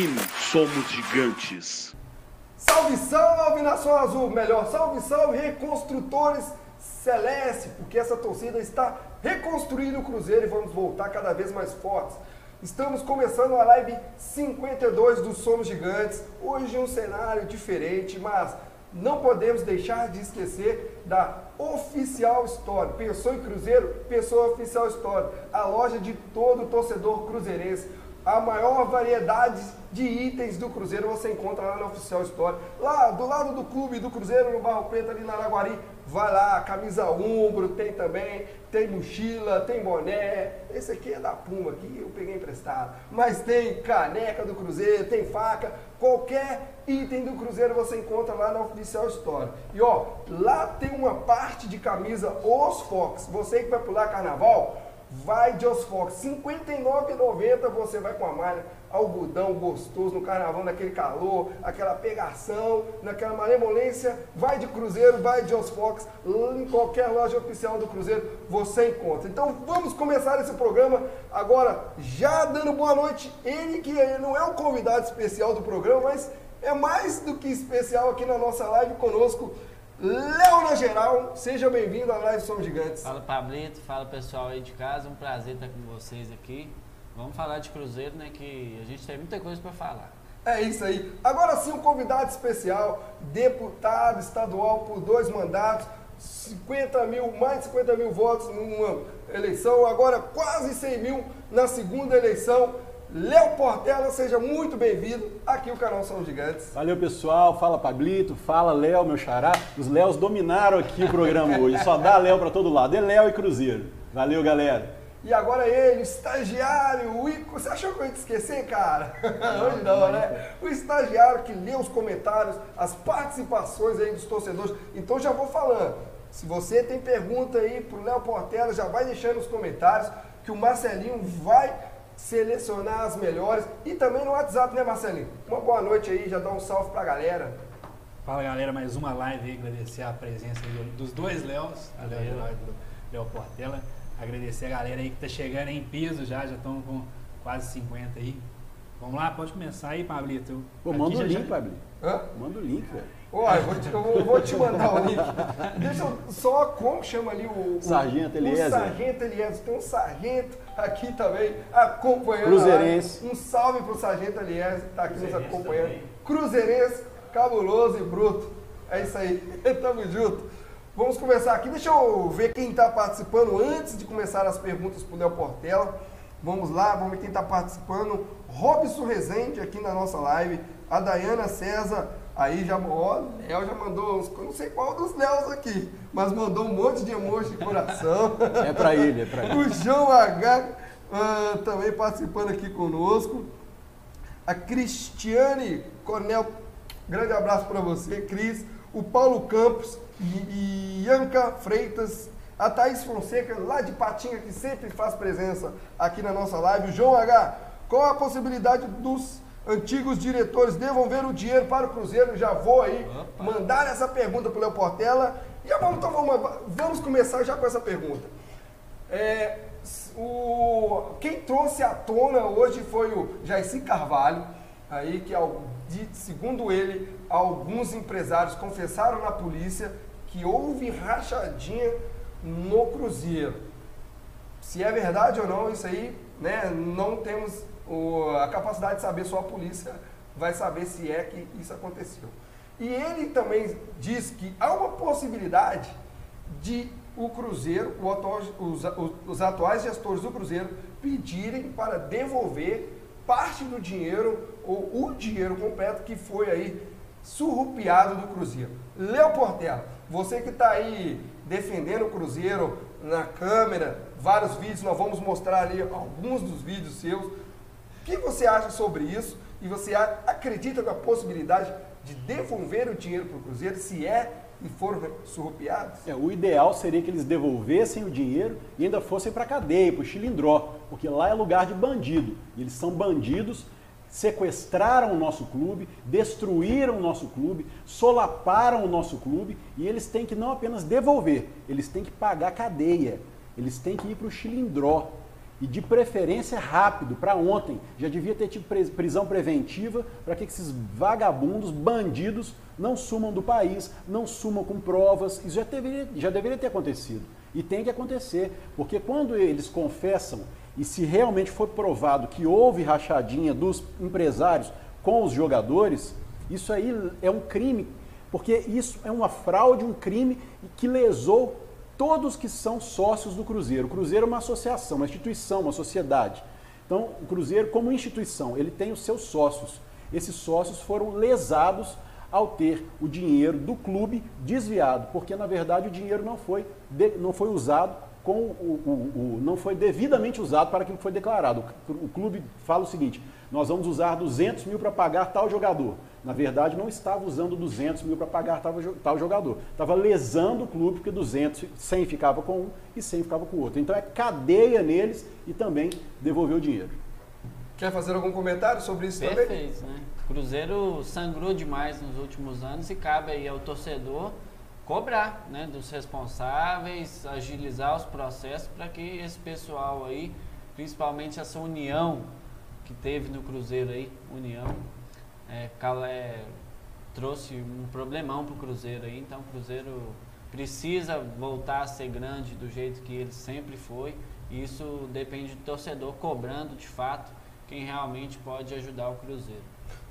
Subestime, somos gigantes. Salve, salve, Nação Azul! Melhor, salve, salve, reconstrutores Celeste, porque essa torcida está reconstruindo o Cruzeiro e vamos voltar cada vez mais fortes. Estamos começando a live 52 do Somos Gigantes. Hoje um cenário diferente, mas não podemos deixar de esquecer da Oficial Store. Pensou em Cruzeiro? Pensou Oficial Store. A loja de todo torcedor cruzeirense. A maior variedade de itens do Cruzeiro você encontra lá na Oficial Store. Lá do lado do clube do Cruzeiro, no Barro Preto, ali na Araguari. Vai lá, camisa ombro, tem também, tem mochila, tem boné. Esse aqui é da Puma, que eu peguei emprestado. Mas tem caneca do Cruzeiro, tem faca. Qualquer item do Cruzeiro você encontra lá na Oficial Store. E ó, lá tem uma parte de camisa Os Fox. Você que vai pular carnaval, vai de Os Fox. R$ 59,90 você vai com a malha, algodão gostoso no carnaval, naquele calor, aquela pegação, naquela malemolência. Vai de Cruzeiro, vai de Os Fox. Em qualquer loja oficial do Cruzeiro você encontra. Então vamos começar esse programa agora, já dando boa noite. Ele que não é o convidado especial do programa, mas é mais do que especial aqui na nossa live conosco. Léo na geral, seja bem-vindo à Live Somos Gigantes. Fala Pablito, fala pessoal aí de casa, um prazer estar com vocês aqui. Vamos falar de Cruzeiro, né? Que a gente tem muita coisa para falar. É isso aí. Agora sim, um convidado especial, deputado estadual por dois mandatos, 50 mil, mais de 50 mil votos numa eleição, agora quase 100 mil na segunda eleição. Léo Portela, seja muito bem-vindo aqui ao canal São Gigantes. Valeu, pessoal. Fala, Pablito. Fala, Léo, meu xará. Os Léos dominaram aqui o programa hoje. Só dá Léo para todo lado. É Léo e Cruzeiro. Valeu, galera. E agora ele, o estagiário, o Ico. Você achou que eu ia te esquecer, cara? Hoje não, né? O estagiário que lê os comentários, as participações aí dos torcedores. Então já vou falando. Se você tem pergunta aí pro Léo Portela, já vai deixando nos comentários que o Marcelinho vai selecionar as melhores. E também no WhatsApp, né, Marcelinho? Uma boa noite aí, já dá um salve pra galera. Fala galera, mais uma live aí, agradecer a presença dos dois Léos, a Léo Geraldo e do Léo Portela. Agradecer a galera aí que tá chegando em peso já, já estão com quase 50 aí. Vamos lá, pode começar aí, Pablito. Pô, manda o link, já... Pablito. Hã? Manda o link, velho. Ó, eu vou te, eu vou- vou te mandar o link. Deixa eu só, como chama ali o... o Sargento O Eliezer. Sargento Eliezer. Tem um sargento aqui também acompanhando. Cruzeirense. Um salve pro Sargento Eliezer que tá aqui nos acompanhando. Cruzeirense, cabuloso e bruto. É isso aí. Tamo junto. Vamos começar aqui. Deixa eu ver quem está participando antes de começar as perguntas pro Léo Portela. Vamos lá, vamos ver quem está participando. Robson Rezende aqui na nossa live. A Dayana César, aí já, ó, Léo já mandou uns, não sei qual dos Léos aqui, mas mandou um monte de emoji de coração. É pra ele, é pra ele. O João H ah, também participando aqui conosco. A Cristiane Cornel, grande abraço para você, Cris. O Paulo Campos e, e Ianca Freitas. A Thaís Fonseca, lá de Patinga, que sempre faz presença aqui na nossa live. O João H, qual a possibilidade dos antigos diretores devolver o dinheiro para o Cruzeiro? Já vou aí mandar essa pergunta para o Léo Portela. E vamos, então vamos, vamos começar já com essa pergunta. É, o, quem trouxe à tona hoje foi o Jairci Carvalho, aí que de- segundo ele, alguns empresários confessaram na polícia que houve rachadinha no Cruzeiro. Se é verdade ou não, isso aí, né, não temos o- a capacidade de saber, só a polícia vai saber se é que isso aconteceu. E ele também diz que há uma possibilidade de o Cruzeiro, o atual- os, os- atuais gestores do Cruzeiro, pedirem para devolver parte do dinheiro, ou o dinheiro completo que foi aí surrupiado do Cruzeiro. Léo Portela, você que está aí defendendo o Cruzeiro na câmera, vários vídeos, nós vamos mostrar ali alguns dos vídeos seus. O que você acha sobre isso? E você a- acredita na possibilidade de devolver o dinheiro para o Cruzeiro, se é e foram surrupiados? É, o ideal seria que eles devolvessem o dinheiro e ainda fossem para cadeia, para o Chilindró, porque lá é lugar de bandido. Eles são bandidos, sequestraram o nosso clube, destruíram o nosso clube, solaparam o nosso clube e eles têm que não apenas devolver, eles têm que pagar cadeia, eles têm que ir para o Chilindró. E de preferência rápido, para ontem. Já devia ter tido prisão preventiva para que esses vagabundos, bandidos, não sumam do país, não sumam com provas. Isso já deveria, já deveria ter acontecido. E tem que acontecer, porque quando eles confessam e se realmente for provado que houve rachadinha dos empresários com os jogadores, isso aí é um crime, porque isso é uma fraude, um crime que lesou todos que são sócios do Cruzeiro. O Cruzeiro é uma associação, uma instituição, uma sociedade. Então, o Cruzeiro, como instituição, ele tem os seus sócios. Esses sócios foram lesados ao ter o dinheiro do clube desviado, porque na verdade o dinheiro não foi, de, não foi usado com o, o, o, não foi devidamente usado para aquilo que foi declarado. O clube fala o seguinte: nós vamos usar 200 mil para pagar tal jogador. Na verdade, não estava usando 200 mil para pagar tal, jogador. Estava lesando o clube, porque 200, 100 ficava com um e 100 ficava com o outro. Então é cadeia neles e também devolver o dinheiro. Quer fazer algum comentário sobre isso Perfeito, também? Perfeito, né? Cruzeiro sangrou demais nos últimos anos e cabe aí ao torcedor cobrar né, dos responsáveis, agilizar os processos para que esse pessoal aí, principalmente essa união que teve no Cruzeiro aí, união, é, é, trouxe um problemão para o Cruzeiro aí, então o Cruzeiro precisa voltar a ser grande do jeito que ele sempre foi. E isso depende do torcedor cobrando de fato quem realmente pode ajudar o Cruzeiro.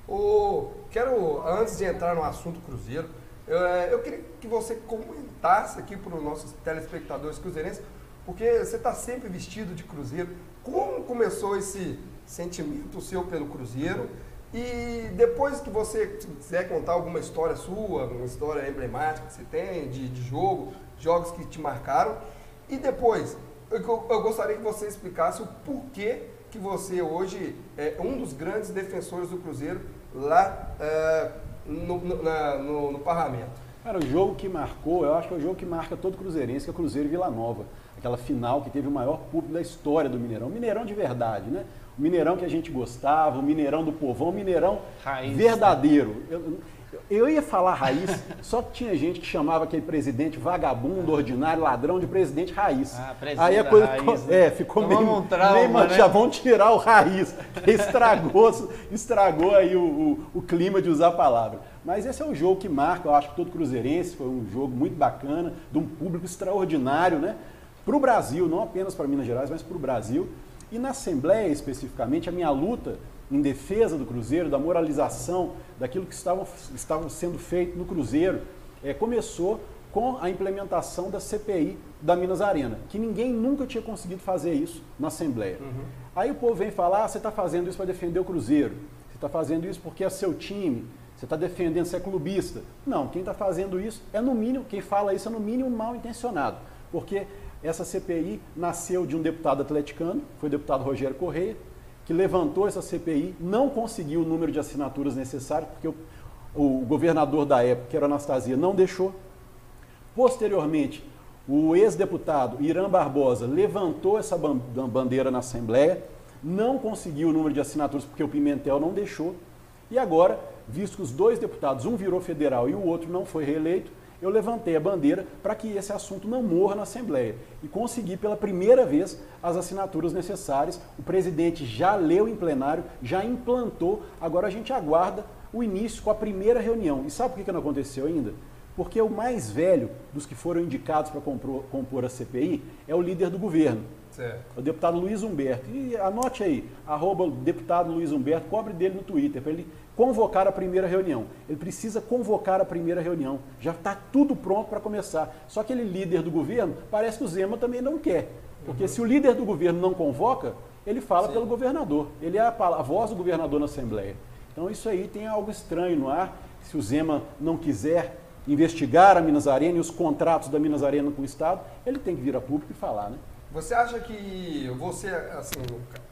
O, quero, antes de entrar no assunto Cruzeiro, eu, é, eu queria que você comentasse aqui para os nossos telespectadores cruzeirenses, porque você está sempre vestido de Cruzeiro. Como começou esse sentimento seu pelo Cruzeiro? E depois que você quiser contar alguma história sua, uma história emblemática que você tem de, de jogo, jogos que te marcaram. E depois, eu, eu gostaria que você explicasse o porquê que você hoje é um dos grandes defensores do Cruzeiro lá é, no, no, no, no parlamento? Cara, o jogo que marcou, eu acho que é o jogo que marca todo cruzeirense, que é o Cruzeiro e Vila Nova. Aquela final que teve o maior público da história do Mineirão. Mineirão de verdade, né? O Mineirão que a gente gostava, o Mineirão do povão, o Mineirão Raiz, verdadeiro. Eu, eu ia falar raiz, só que tinha gente que chamava aquele presidente vagabundo, ordinário, ladrão de presidente raiz. Ah, Aí a coisa raiz, ficou, né? é, ficou meio, um trauma, meio né? já vão tirar o raiz. Estragou, estragou aí o, o, o, clima de usar a palavra. Mas esse é o jogo que marca, eu acho que todo cruzeirense foi um jogo muito bacana, de um público extraordinário, né? Para o Brasil, não apenas para Minas Gerais, mas para o Brasil. E na Assembleia, especificamente, a minha luta em defesa do Cruzeiro, da moralização, daquilo que estavam, estavam sendo feito no Cruzeiro, é, começou com a implementação da CPI da Minas Arena, que ninguém nunca tinha conseguido fazer isso na Assembleia. Uhum. Aí o povo vem falar, ah, você está fazendo isso para defender o Cruzeiro, você está fazendo isso porque é seu time, você está defendendo, você é clubista. Não, quem está fazendo isso é no mínimo, quem fala isso é no mínimo mal intencionado, porque essa CPI nasceu de um deputado atleticano, foi o deputado Rogério Correia, que levantou essa CPI, não conseguiu o número de assinaturas necessário, porque o, o governador da época, que era Anastasia, não deixou. Posteriormente, o ex-deputado Irã Barbosa levantou essa bandeira na Assembleia, não conseguiu o número de assinaturas porque o Pimentel não deixou. E agora, visto que os dois deputados, um virou federal e o outro não foi reeleito, eu levantei a bandeira para que esse assunto não morra na Assembleia. E consegui pela primeira vez as assinaturas necessárias. O presidente já leu em plenário, já implantou, agora a gente aguarda o início com a primeira reunião. E sabe por que não aconteceu ainda? Porque o mais velho dos que foram indicados para compor, compor a CPI é o líder do governo. O deputado Luiz Humberto. E anote aí, arroba deputado Luiz Humberto, cobre dele no Twitter, para ele convocar a primeira reunião. Ele precisa convocar a primeira reunião. Já está tudo pronto para começar. Só que ele, líder do governo, parece que o Zema também não quer. Porque uhum. se o líder do governo não convoca, ele fala Sim. pelo governador. Ele é a, a voz do governador na Assembleia. Então isso aí tem algo estranho no ar. Se o Zema não quiser investigar a Minas Arena e os contratos da Minas Arena com o Estado, ele tem que vir a público e falar, né? Você acha que você, assim,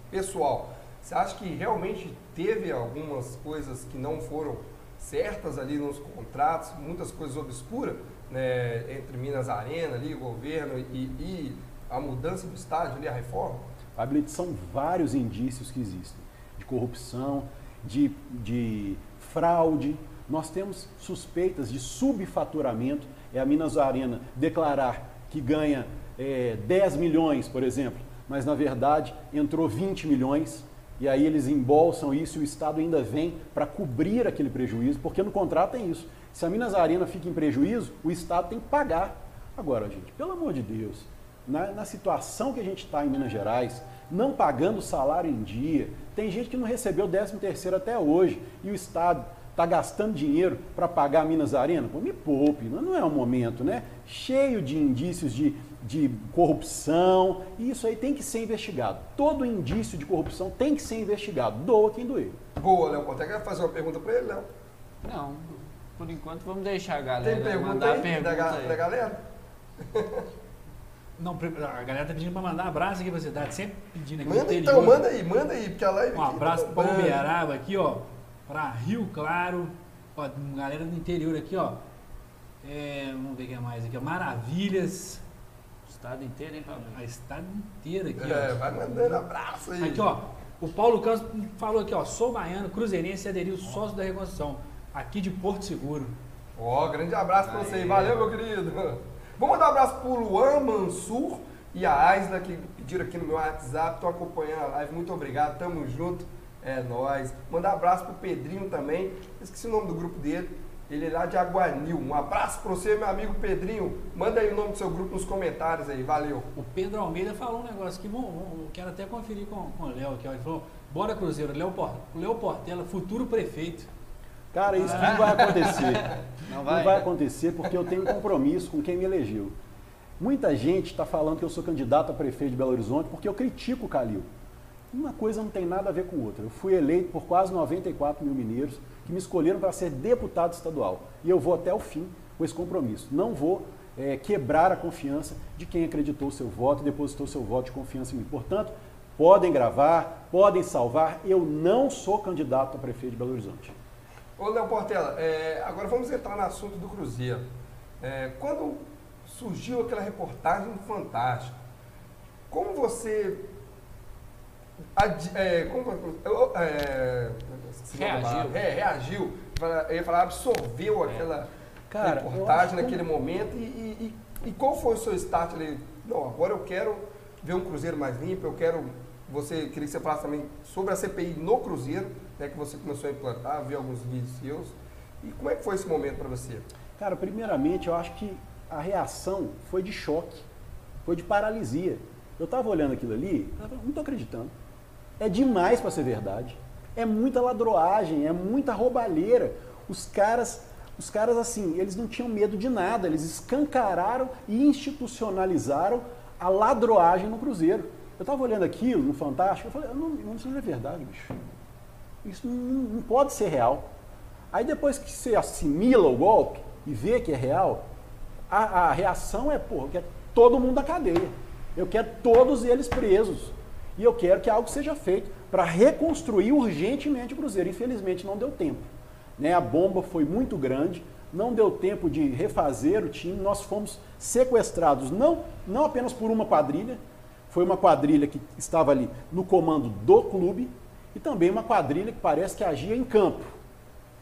pessoal, você acha que realmente teve algumas coisas que não foram certas ali nos contratos, muitas coisas obscuras, né, entre Minas Arena ali, o governo e, e a mudança do estádio ali, a reforma? Fabrício, são vários indícios que existem de corrupção, de, de fraude. Nós temos suspeitas de subfaturamento. É a Minas Arena declarar que ganha é, 10 milhões, por exemplo, mas na verdade entrou 20 milhões e aí eles embolsam isso e o Estado ainda vem para cobrir aquele prejuízo, porque no contrato tem isso. Se a Minas Arena fica em prejuízo, o Estado tem que pagar. Agora, gente, pelo amor de Deus, na, na situação que a gente está em Minas Gerais, não pagando salário em dia, tem gente que não recebeu 13 terceiro até hoje e o Estado está gastando dinheiro para pagar a Minas Arena? Pô, me poupe, não é o momento, né? Cheio de indícios de, de corrupção, e isso aí tem que ser investigado. Todo indício de corrupção tem que ser investigado, doa quem doer. Boa, Léo Portela. Quer fazer uma pergunta para ele, Léo? Não, por enquanto vamos deixar a galera Tem pergunta mandar aí a pergunta da, aí. da galera? Não, a galera tá pedindo pra mandar um abraço aqui pra cidade, sempre pedindo aqui Manda então, manda aí, manda aí, porque a live Um abraço tá pra bombando. Uberaba aqui, ó. Pra Rio Claro. Ó, galera do interior aqui, ó. É, vamos ver o que é mais aqui, ó. Maravilhas. O estado inteiro, hein, Pablo? A estado inteiro aqui, É, ó. vai mandando abraço aí. Aqui, ó. O Paulo Campos falou aqui, ó. Sou baiano, cruzeirense e aderiu sócio da reconstrução. Aqui de Porto Seguro. Ó, grande abraço pra você aí. Valeu, meu querido. Vou mandar um abraço pro Luan Mansur e a Aisla, que pediram aqui no meu WhatsApp. Estão acompanhando a live. Muito obrigado. Tamo junto. É nóis. Mandar um abraço pro Pedrinho também. Esqueci o nome do grupo dele. Ele é lá de Aguanil. Um abraço pra você, meu amigo Pedrinho. Manda aí o nome do seu grupo nos comentários aí. Valeu. O Pedro Almeida falou um negócio que eu quero até conferir com, com o Léo aqui. Ele falou, bora Cruzeiro, Léo, Léo Portela, futuro prefeito. Cara, isso não vai acontecer. Não Não vai? vai acontecer porque eu tenho um compromisso com quem me elegeu. Muita gente está falando que eu sou candidato a prefeito de Belo Horizonte porque eu critico o Calil. Uma coisa não tem nada a ver com outra. Eu fui eleito por quase 94 mil mineiros que me escolheram para ser deputado estadual. E eu vou até o fim com esse compromisso. Não vou eh, quebrar a confiança de quem acreditou seu voto e depositou seu voto de confiança em mim. Portanto, podem gravar, podem salvar. Eu não sou candidato a prefeito de Belo Horizonte. Ô, Léo Portela, é, agora vamos entrar no assunto do Cruzeiro. É, quando surgiu aquela reportagem no Fantástico, como você. É, como, é, a Reagiu. É, reagiu. Eu ia falar, absorveu aquela Cara, eu reportagem acho que- naquele momento e, e- e- e qual foi o seu start ali? Não, agora eu quero ver um Cruzeiro mais limpo, eu quero. Você queria que você falasse também sobre a CPI no Cruzeiro, né, que você começou a implantar, vi alguns vídeos seus. E como é que foi esse momento para você? Cara, primeiramente eu acho que a reação foi de choque, foi de paralisia. Eu estava olhando aquilo ali, eu tava, não estou acreditando. É demais para ser verdade. É muita ladroagem, é muita roubalheira. Os caras, os caras assim, eles não tinham medo de nada, eles escancararam e institucionalizaram a ladroagem no Cruzeiro. Eu estava olhando aquilo no Fantástico, eu falei, não, isso não é verdade, bicho. Isso não, não pode ser real. Aí depois que você assimila o golpe e vê que é real, a, a reação é, pô, eu quero todo mundo na cadeia. Eu quero todos eles presos. E eu quero que algo seja feito para reconstruir urgentemente o Cruzeiro. Infelizmente não deu tempo. Né? A bomba foi muito grande, não deu tempo de refazer o time. Nós fomos sequestrados não, não apenas por uma quadrilha, foi uma quadrilha que estava ali no comando do clube e também uma quadrilha que parece que agia em campo.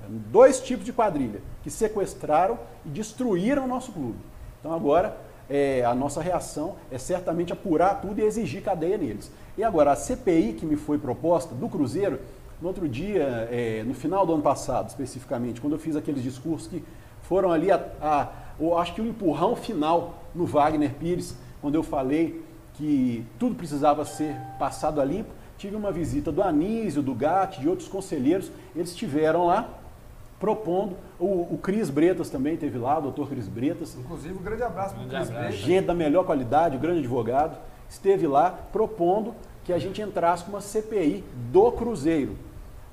Dois tipos de quadrilha que sequestraram e destruíram o nosso clube. Então agora é, a nossa reação é certamente apurar tudo e exigir cadeia neles. E agora a CPI que me foi proposta do Cruzeiro, no outro dia, é, no final do ano passado especificamente, quando eu fiz aqueles discursos que foram ali, a, a, eu acho que o empurrão final no Wagner Pires, quando eu falei que tudo precisava ser passado a limpo, tive uma visita do Anísio, do Gatti, de outros conselheiros, eles estiveram lá propondo, o, o Cris Bretas também teve lá, o doutor Cris Bretas, Inclusive, um grande abraço para o Cris. Bretas. gente da melhor qualidade, o grande advogado, esteve lá propondo que a gente entrasse com uma CPI do Cruzeiro.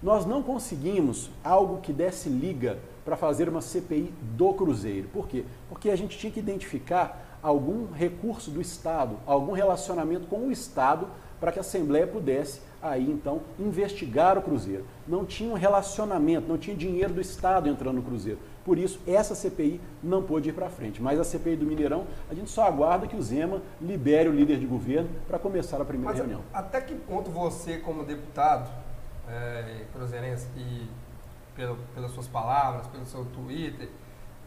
Nós não conseguimos algo que desse liga para fazer uma CPI do Cruzeiro. Por quê? Porque a gente tinha que identificar algum recurso do Estado, algum relacionamento com o Estado para que a Assembleia pudesse aí então investigar o Cruzeiro. Não tinha um relacionamento, não tinha dinheiro do Estado entrando no Cruzeiro. Por isso, essa CPI não pôde ir para frente. Mas a CPI do Mineirão, a gente só aguarda que o Zema libere o líder de governo para começar a primeira Mas reunião. até que ponto você, como deputado é, cruzeirense, e pelo, pelas suas palavras, pelo seu Twitter,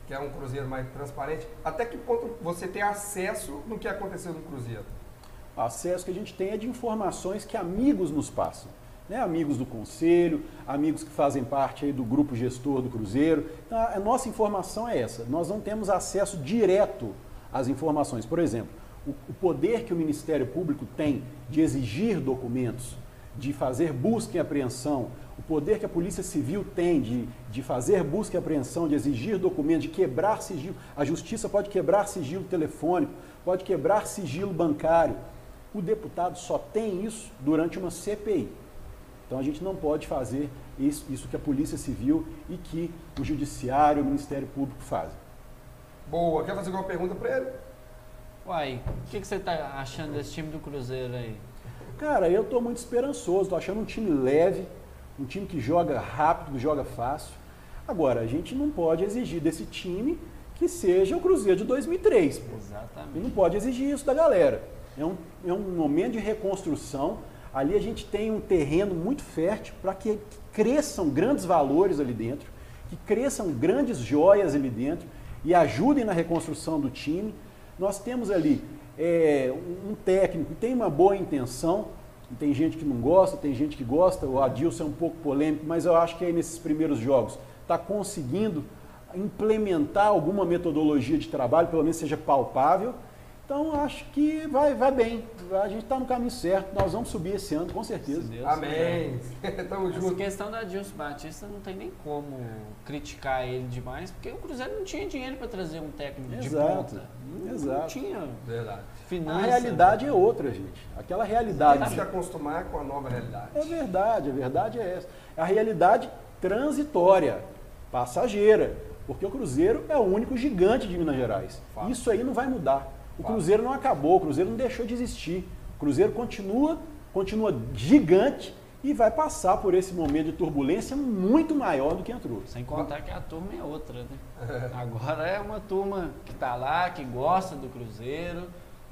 que é um Cruzeiro mais transparente, até que ponto você tem acesso no que aconteceu no Cruzeiro? Acesso que a gente tem é de informações que amigos nos passam. Né? Amigos do conselho, amigos que fazem parte do grupo gestor do Cruzeiro. Então, a nossa informação é essa. Nós não temos acesso direto às informações. Por exemplo, o poder que o Ministério Público tem de exigir documentos, de fazer busca e apreensão, o poder que a Polícia Civil tem de, de fazer busca e apreensão, de exigir documentos, de quebrar sigilo. A Justiça pode quebrar sigilo telefônico, pode quebrar sigilo bancário. O deputado só tem isso durante uma CPI. Então a gente não pode fazer isso, isso que a Polícia Civil e que o Judiciário, o Ministério Público fazem. Boa. Quer fazer alguma pergunta para ele? Uai, o que, que você está achando desse time do Cruzeiro aí? Cara, eu estou muito esperançoso, estou achando um time leve, um time que joga rápido, que joga fácil. Agora, a gente não pode exigir desse time que seja o Cruzeiro de 2003. Pô. Exatamente. E não pode exigir isso da galera. É um, é um momento de reconstrução. Ali a gente tem um terreno muito fértil para que cresçam grandes valores ali dentro, que cresçam grandes joias ali dentro e ajudem na reconstrução do time. Nós temos ali é, um técnico que tem uma boa intenção, tem gente que não gosta, tem gente que gosta, o Adilson é um pouco polêmico, mas eu acho que aí nesses primeiros jogos está conseguindo implementar alguma metodologia de trabalho, pelo menos seja palpável. Então acho que vai, vai bem. A gente está no caminho certo. Nós vamos subir esse ano, com certeza. Deus Amém. Tamo Essa junto. questão da Dilson Batista não tem nem como criticar ele demais, porque o Cruzeiro não tinha dinheiro para trazer um técnico de Exato, ponta. Não, não exato. tinha Verdade. A finança. realidade é outra, gente. Aquela Tem realidade. que se acostumar com a nova realidade. É verdade, a verdade é essa. É a realidade transitória, passageira. Porque o Cruzeiro é o único gigante de Minas Gerais. Fato. Isso aí não vai mudar. O. Cruzeiro não acabou, o Cruzeiro não deixou de existir. O Cruzeiro continua, continua gigante e vai passar por esse momento de turbulência muito maior do que entrou. Sem contar que a turma é outra, né? Agora é uma turma que está lá, que gosta do Cruzeiro,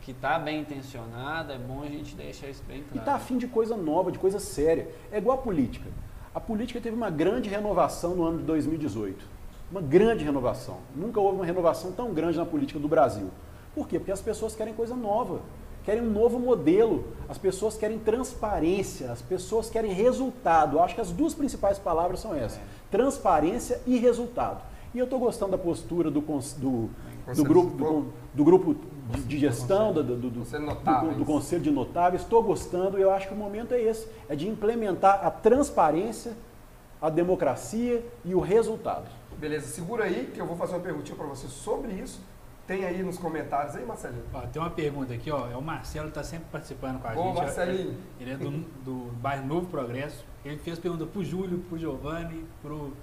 que está bem intencionada, é bom a gente deixar isso bem E claro. está afim de coisa nova, de coisa séria. É igual a política. A política teve uma grande renovação no ano de 2018. Uma grande renovação. Nunca houve uma renovação tão grande na política do Brasil. Por quê? Porque as pessoas querem coisa nova, querem um novo modelo, as pessoas querem transparência, as pessoas querem resultado. Eu acho que as duas principais palavras são essas: transparência e resultado. E eu estou gostando da postura do, do, do grupo, de do, do grupo de, de gestão, do, do, do Conselho de Notáveis. Estou gostando e eu acho que o momento é esse: é de implementar a transparência, a democracia e o resultado. Beleza, segura aí que eu vou fazer uma perguntinha para você sobre isso. Tem aí nos comentários aí, Marcelinho. Ó, tem uma pergunta aqui, ó. É o Marcelo está sempre participando com a Ô, gente. Marcelinho. Ele é do, do bairro Novo Progresso. Ele fez pergunta pro Júlio, pro Giovanni, pro,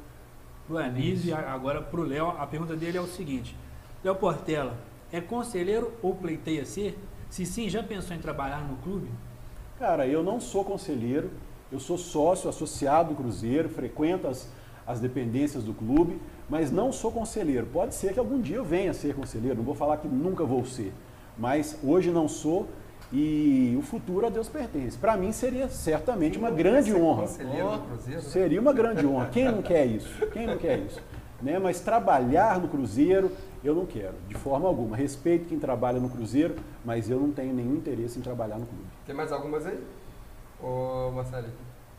pro Anísio e agora pro Léo. A pergunta dele é o seguinte: Léo Portela, é conselheiro ou pleiteia ser? Se sim, já pensou em trabalhar no clube? Cara, eu não sou conselheiro, eu sou sócio associado do Cruzeiro, frequento as, as dependências do clube, mas não sou conselheiro. Pode ser que algum dia eu venha a ser conselheiro, não vou falar que nunca vou ser, mas hoje não sou e o futuro a Deus pertence. Para mim seria certamente uma grande Ser honra. Conselheiro do Cruzeiro. né? Seria uma grande honra. Quem não quer isso? Quem não quer isso? Né? Mas trabalhar no Cruzeiro, eu não quero, de forma alguma. Respeito quem trabalha no Cruzeiro, mas eu não tenho nenhum interesse em trabalhar no clube. Tem mais algumas aí? Ô, Marcelinho.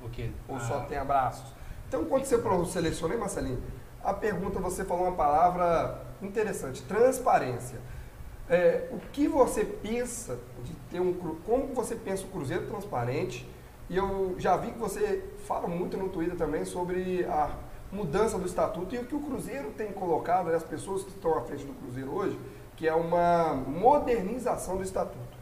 O quê? Ou Ah, só tem abraços? Então, quando você selecionei, Marcelinho, a pergunta você falou uma palavra interessante, transparência. É, o que você pensa de ter um como você pensa o Cruzeiro transparente? E eu já vi que você fala muito no Twitter também sobre a mudança do estatuto e o que o Cruzeiro tem colocado, né, as pessoas que estão à frente do Cruzeiro hoje, que é uma modernização do estatuto.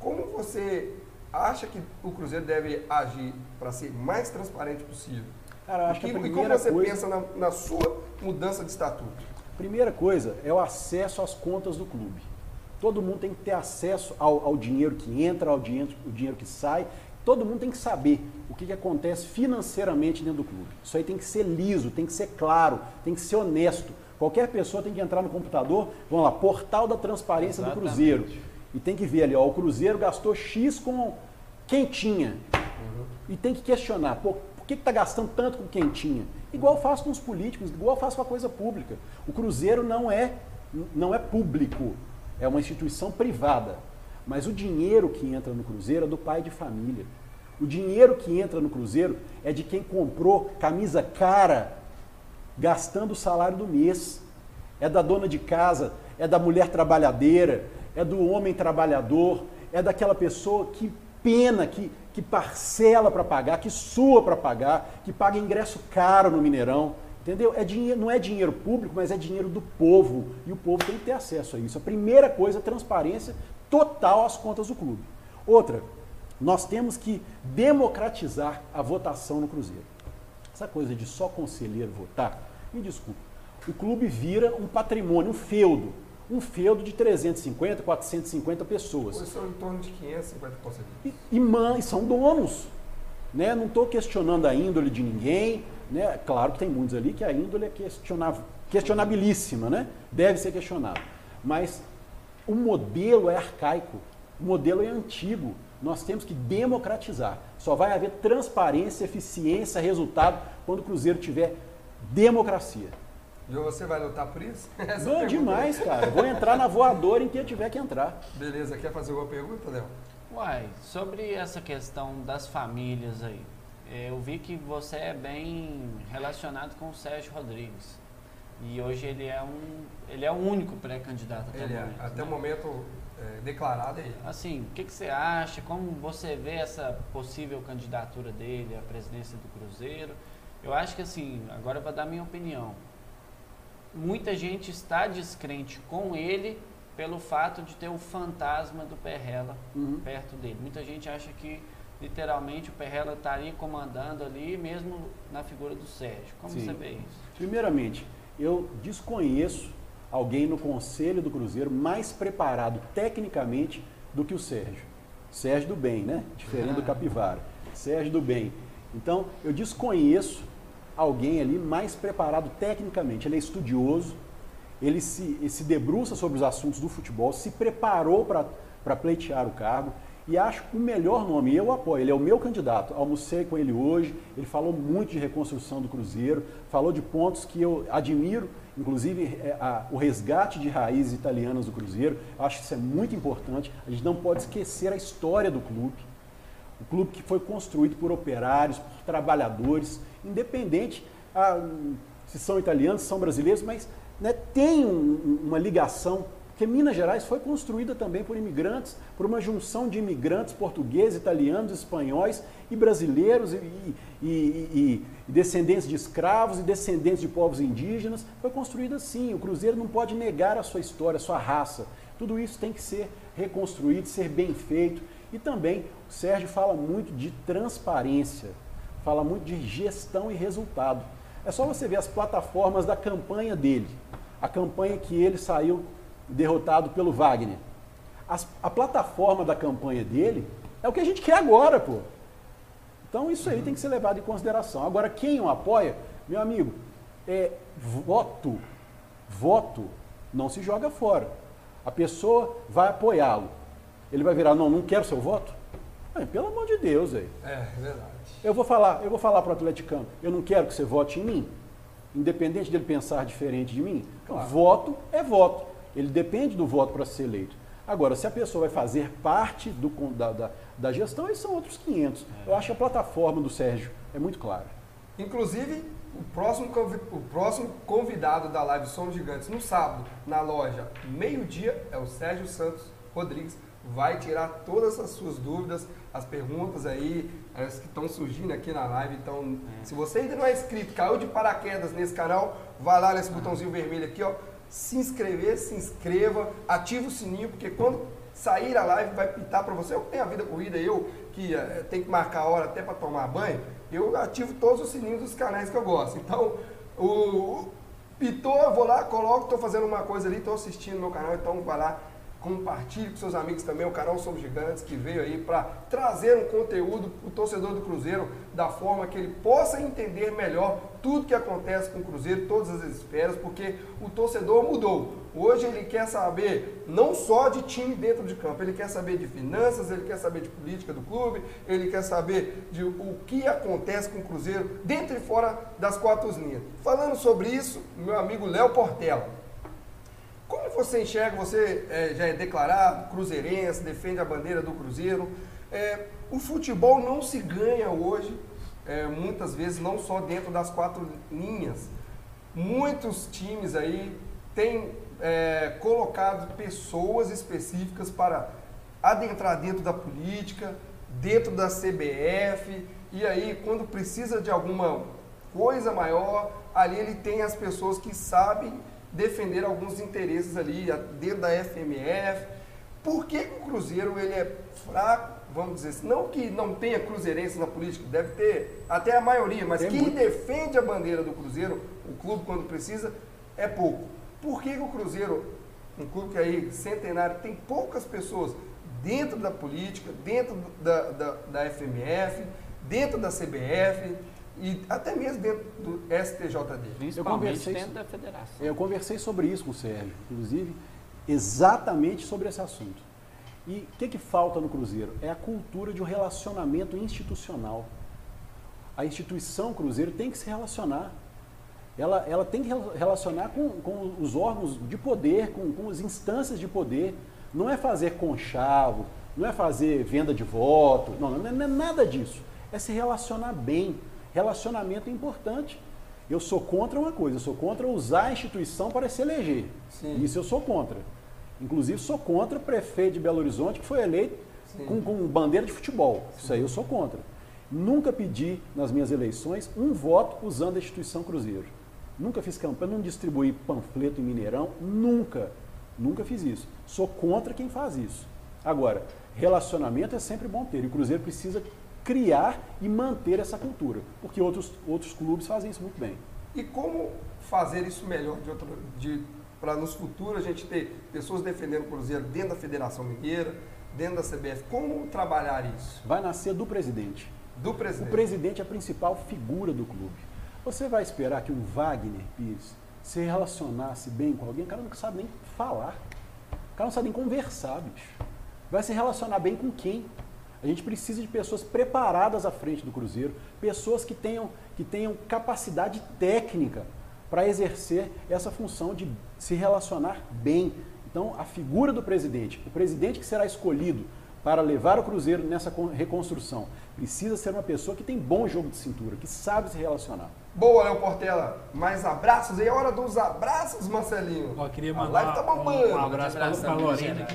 Como você acha que o Cruzeiro deve agir para ser mais transparente possível? Cara, acho e, que a e como primeira você coisa... pensa na, na sua mudança de estatuto? Primeira coisa é o acesso às contas do clube. Todo mundo tem que ter acesso ao, ao dinheiro que entra, ao dinheiro, o dinheiro que sai. Todo mundo tem que saber o que, que acontece financeiramente dentro do clube. Isso aí tem que ser liso, tem que ser claro, tem que ser honesto. Qualquer pessoa tem que entrar no computador, vamos lá, portal da transparência do Exatamente. Cruzeiro. E tem que ver ali, ó, o Cruzeiro gastou X com quentinha. E tem que questionar, pô, por que está gastando tanto com quentinha? Igual eu faço com os políticos, igual eu faço com a coisa pública. O Cruzeiro não é, não é público, é uma instituição privada. Mas o dinheiro que entra no Cruzeiro é do pai de família. O dinheiro que entra no Cruzeiro é de quem comprou camisa cara gastando o salário do mês. É da dona de casa, é da mulher trabalhadeira, é do homem trabalhador, é daquela pessoa que pena, que, que parcela para pagar, que sua para pagar, que paga ingresso caro no Mineirão. Entendeu? É dinheiro, não é dinheiro público, mas é dinheiro do povo. E o povo tem que ter acesso a isso. A primeira coisa é transparência total às contas do clube. Outra, nós temos que democratizar a votação no Cruzeiro. Essa coisa de só conselheiro votar, me desculpe, o clube vira um patrimônio, um feudo. Um feudo de 350, 450 pessoas. Hoje são em torno de 550 conselheiros. E, e, e são donos. Né? Não estou questionando a índole de ninguém. Né? Claro que tem muitos ali que a índole é questionabilíssima, né? deve ser questionado. Mas o modelo é arcaico, o modelo é antigo. Nós temos que democratizar. Só vai haver transparência, eficiência, resultado quando o Cruzeiro tiver democracia. E você vai lutar por isso? Essa Não, demais, cara. Vou entrar na voadora em quem tiver que entrar. Beleza, quer fazer alguma pergunta, Léo? Uai, sobre essa questão das famílias aí, é, eu vi que você é bem relacionado com o Sérgio Rodrigues. E hoje ele é um, ele é o único pré-candidato até ele o momento. É, até né? o momento é, declarado é ele. Assim, o que, que, você acha? Como você vê essa possível candidatura dele à presidência do Cruzeiro? Eu acho que assim, agora eu vou dar minha opinião. Muita gente está descrente com ele pelo fato de ter o fantasma do Perrela uhum. perto dele. Muita gente acha que literalmente o Perrela estaria comandando ali, mesmo na figura do Sérgio. Como Sim. você vê isso? Primeiramente, eu desconheço alguém no Conselho do Cruzeiro mais preparado tecnicamente do que o Sérgio. Sérgio do Bem, né? Diferente ah. do Capivara. Sérgio do Bem. Então, eu desconheço alguém ali mais preparado tecnicamente. Ele é estudioso, ele se, ele se debruça sobre os assuntos do futebol, se preparou para pleitear o cargo e acho o melhor nome. Eu apoio, ele é o meu candidato. Almocei com ele hoje, ele falou muito de reconstrução do Cruzeiro, falou de pontos que eu admiro, inclusive é, a, o resgate de raízes italianas do Cruzeiro. Acho que isso é muito importante. A gente não pode esquecer a história do clube. O clube que foi construído por operários, por trabalhadores, independente ah, se são italianos, se são brasileiros, mas né, tem um, uma ligação, porque Minas Gerais foi construída também por imigrantes, por uma junção de imigrantes portugueses, italianos, espanhóis e brasileiros, e, e, e, e descendentes de escravos e descendentes de povos indígenas. Foi construída assim. O Cruzeiro não pode negar a sua história, a sua raça. Tudo isso tem que ser reconstruído, ser bem feito. E também Sérgio fala muito de transparência, fala muito de gestão e resultado. É só você ver as plataformas da campanha dele. A campanha que ele saiu derrotado pelo Wagner. As, a plataforma da campanha dele é o que a gente quer agora, pô. Então isso aí tem que ser levado em consideração. Agora, quem o apoia, meu amigo, é voto. Voto não se joga fora. A pessoa vai apoiá-lo. Ele vai virar, não, não quero seu voto? Ai, pelo amor de Deus, aí. É, é verdade. Eu vou falar, eu vou falar para o atleticano, eu não quero que você vote em mim, independente dele pensar diferente de mim. Claro. Voto é voto. Ele depende do voto para ser eleito. Agora, se a pessoa vai fazer parte do, da, da, da gestão, aí são outros 500. É. Eu acho que a plataforma do Sérgio é muito clara. Inclusive, o próximo, o próximo convidado da live Somos Gigantes, no sábado, na loja, meio-dia, é o Sérgio Santos Rodrigues, vai tirar todas as suas dúvidas, as perguntas aí, as que estão surgindo aqui na live. Então, é. se você ainda não é inscrito, caiu de paraquedas nesse canal, vai lá nesse botãozinho vermelho aqui, ó, se inscrever, se inscreva, ativa o sininho, porque quando sair a live vai pitar para você. Eu que tenho a vida corrida, eu que é, tenho que marcar a hora até para tomar banho, eu ativo todos os sininhos dos canais que eu gosto. Então, o, pitou, eu vou lá, coloco, estou fazendo uma coisa ali, estou assistindo meu canal, então vai lá, compartilhe com seus amigos também o canal Somos Gigantes, que veio aí para trazer um conteúdo para o torcedor do Cruzeiro da forma que ele possa entender melhor tudo que acontece com o Cruzeiro, todas as esferas, porque o torcedor mudou. Hoje ele quer saber não só de time dentro de campo, ele quer saber de finanças, ele quer saber de política do clube, ele quer saber de o que acontece com o Cruzeiro dentro e fora das quatro linhas. Falando sobre isso, meu amigo Léo Portela. Você enxerga, você é, já é declarado cruzeirense, defende a bandeira do Cruzeiro. É, o futebol não se ganha hoje, é, muitas vezes, não só dentro das quatro linhas. Muitos times aí têm é, colocado pessoas específicas para adentrar dentro da política, dentro da CBF, e aí quando precisa de alguma coisa maior, ali ele tem as pessoas que sabem defender alguns interesses ali dentro da FMF. Por que, o Cruzeiro ele é fraco? Vamos dizer assim, não que não tenha cruzeirense na política, deve ter até a maioria, mas Tem quem muito. defende a bandeira do Cruzeiro, o clube quando precisa, é pouco. Por que, que o Cruzeiro, um clube que aí centenário, tem poucas pessoas dentro da política, dentro da, da, da FMF, dentro da CBF e até mesmo dentro do STJD? Principalmente conversei dentro da federação. Eu conversei sobre isso com o Sérgio, inclusive, exatamente sobre esse assunto. E o que, que falta no Cruzeiro? É a cultura de um relacionamento institucional. A instituição Cruzeiro tem que se relacionar. Ela, ela tem que rela- relacionar com, com os órgãos de poder, com, com as instâncias de poder. Não é fazer conchavo, não é fazer venda de voto, não, não é nada disso. É se relacionar bem. Relacionamento é importante. Eu sou contra uma coisa, eu sou contra usar a instituição para se eleger. Sim. Isso eu sou contra. Inclusive sou contra o prefeito de Belo Horizonte que foi eleito Sim. com, com bandeira de futebol. Isso aí eu sou contra. Nunca pedi nas minhas eleições um voto usando a instituição Cruzeiro. Nunca fiz campanha, não distribuí panfleto em Mineirão, nunca. Nunca fiz isso. Sou contra quem faz isso. Agora, relacionamento é sempre bom ter. E o Cruzeiro precisa criar e manter essa cultura, porque outros, outros clubes fazem isso muito bem. E como fazer isso melhor de outra, de, para nos futuros a gente ter pessoas defendendo o Cruzeiro dentro da Federação Mineira, dentro da CBF? Como trabalhar isso? Vai nascer do presidente. Do O presidente. presidente é a principal figura do clube. Você vai esperar que um Wagner Pires se relacionasse bem com alguém? O cara não sabe nem falar. O cara não sabe nem conversar, bicho. Vai se relacionar bem com quem? A gente precisa de pessoas preparadas à frente do Cruzeiro, pessoas que tenham, que tenham capacidade técnica para exercer essa função de se relacionar bem. Então, a figura do presidente, o presidente que será escolhido para levar o Cruzeiro nessa con- reconstrução, precisa ser uma pessoa que tem bom jogo de cintura, que sabe se relacionar. Boa, Léo Portela. Mais abraços aí. É hora dos abraços, Marcelinho. Ó, queria A mandar live tá bombando. um, um abraço pra, Abraço pra a Lorena.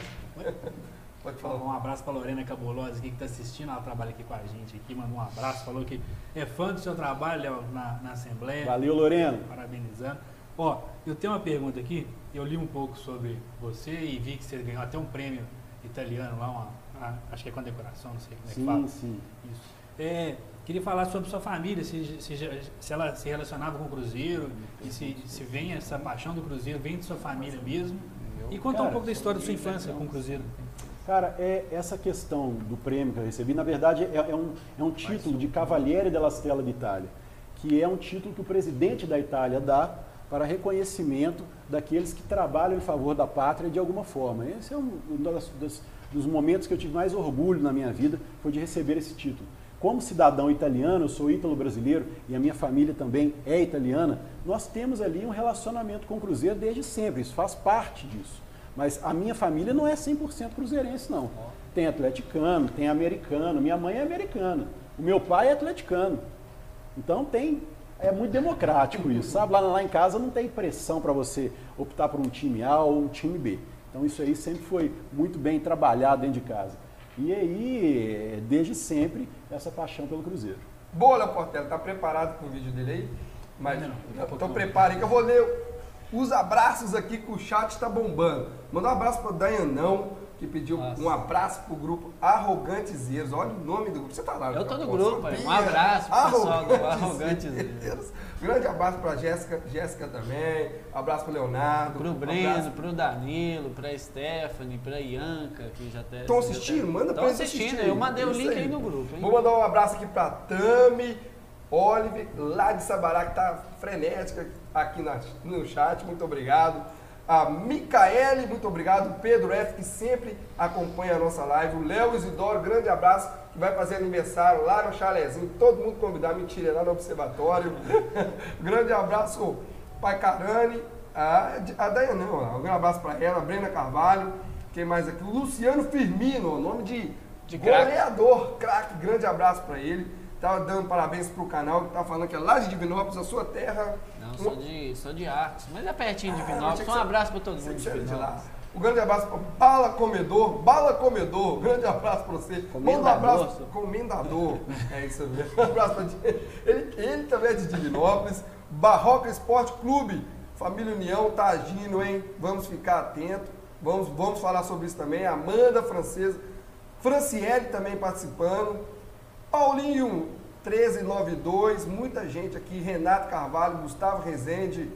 Pode falar. Um abraço pra Lorena Cabulosa aqui que tá assistindo, ela trabalha aqui com a gente aqui, mandou um abraço, falou que é fã do seu trabalho, Léo, na, na Assembleia. Valeu, Lorena. Parabenizando. Ó, eu tenho uma pergunta aqui, eu li um pouco sobre você e vi que você ganhou até um prêmio italiano lá, uma, uma- acho que é condecoração, não sei como é que fala. Sim, sim. Isso. É, queria falar sobre sua família, se, se, se ela se relacionava com o Cruzeiro, e se, se vem essa paixão do Cruzeiro, vem de sua família mesmo. E contar um pouco da história da sua infância com o Cruzeiro. Cara, é essa questão do prêmio que eu recebi, na verdade, é, é um, é um título de Cavaliere della Stella d'Italia, que é um título que o presidente da Itália dá para reconhecimento daqueles que trabalham em favor da pátria de alguma forma. Esse é um, das- das- dos momentos que eu tive mais orgulho na minha vida, foi de receber esse título. Como cidadão italiano, eu sou ítalo-brasileiro e a minha família também é italiana, nós temos ali um relacionamento com o Cruzeiro desde sempre, isso faz parte disso. Mas a minha família não é 100% cruzeirense, não. Tem atleticano, tem americano, minha mãe é americana, o meu pai é atleticano. Então tem, é muito democrático isso, sabe? Lá, lá em casa não tem pressão para você optar por um time A ou um time B. Então isso aí sempre foi muito bem trabalhado dentro de casa. E aí, desde sempre, essa paixão pelo Cruzeiro. Boa, Léo Portela. Tá preparado com o vídeo dele aí? Mas não, a pouco então prepare que eu vou ler os abraços aqui que o chat está bombando. Mandar um abraço para Dayanão, que pediu Nossa. um abraço pro grupo Arrogantezeiros. Olha o nome do grupo. Você tá lá, Eu tô no grupo, sabia? aí. um abraço pro pessoal do Arrogantezeiros. Grande abraço pra Jéssica, Jéssica também. Abraço pro Leonardo. Pro Um Breno, abraço. pro Danilo, pra Stephanie, pra Ianca, que já até. Estão assistindo? Manda pra eles assistindo, assistirem. eu mandei o link aí no grupo, hein? Vou mandar um abraço aqui pra Tami Olive, lá de Sabará, que tá frenética aqui na- no chat. Muito obrigado. A Micaele, muito obrigado. Pedro F, que sempre acompanha a nossa live. O Léo Isidoro, grande abraço, que vai fazer aniversário lá no chalezinho. Todo mundo convidado, mentira, é lá no observatório. grande abraço, Pai Carane. A, a não, um grande abraço para ela, a Brena Carvalho, quem mais aqui? O Luciano Firmino, nome de, De goleador, craque, grande abraço para ele. Tava dando parabéns pro canal, que tá falando que é lá de Divinópolis, a sua terra. Não, sou de, sou de Arcos, mas é pertinho de Ah, Vinópolis. tinha que Um abraço pra todo mundo de. Um grande abraço para Bala Comedor, Bala Comedor, grande abraço para você. Manda um Comendador, abraço, comendador, é isso mesmo. Um abraço para ele, ele também é de Divinópolis, Barroca Esporte Clube, Família União tá agindo, hein? Vamos ficar atento, vamos, vamos falar sobre isso também. Amanda Francesa, Franciele também participando, Paulinho 1392, muita gente aqui, Renato Carvalho, Gustavo Rezende,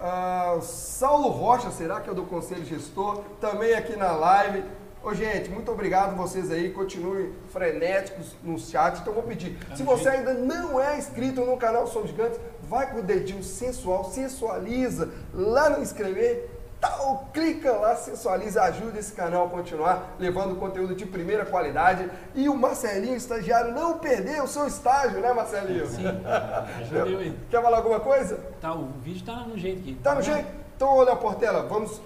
ah, Saulo Rocha, será que é do Conselho Gestor? Também aqui na live. Ô, gente, muito obrigado vocês aí. Continuem frenéticos no chat. Então, vou pedir. Se você ainda não é inscrito no canal Som Gigantes, vai com o dedinho sensual, sensualiza lá no inscrever. Tal, clica lá, sensualiza, ajuda esse canal a continuar levando conteúdo de primeira qualidade. E o Marcelinho, estagiário, não perdeu o seu estágio, né, Marcelinho? Sim, ajudei aí. Quer falar alguma coisa? Tá, o vídeo tá no jeito aqui. Tá no jeito? Então, olha, Portela, vamos,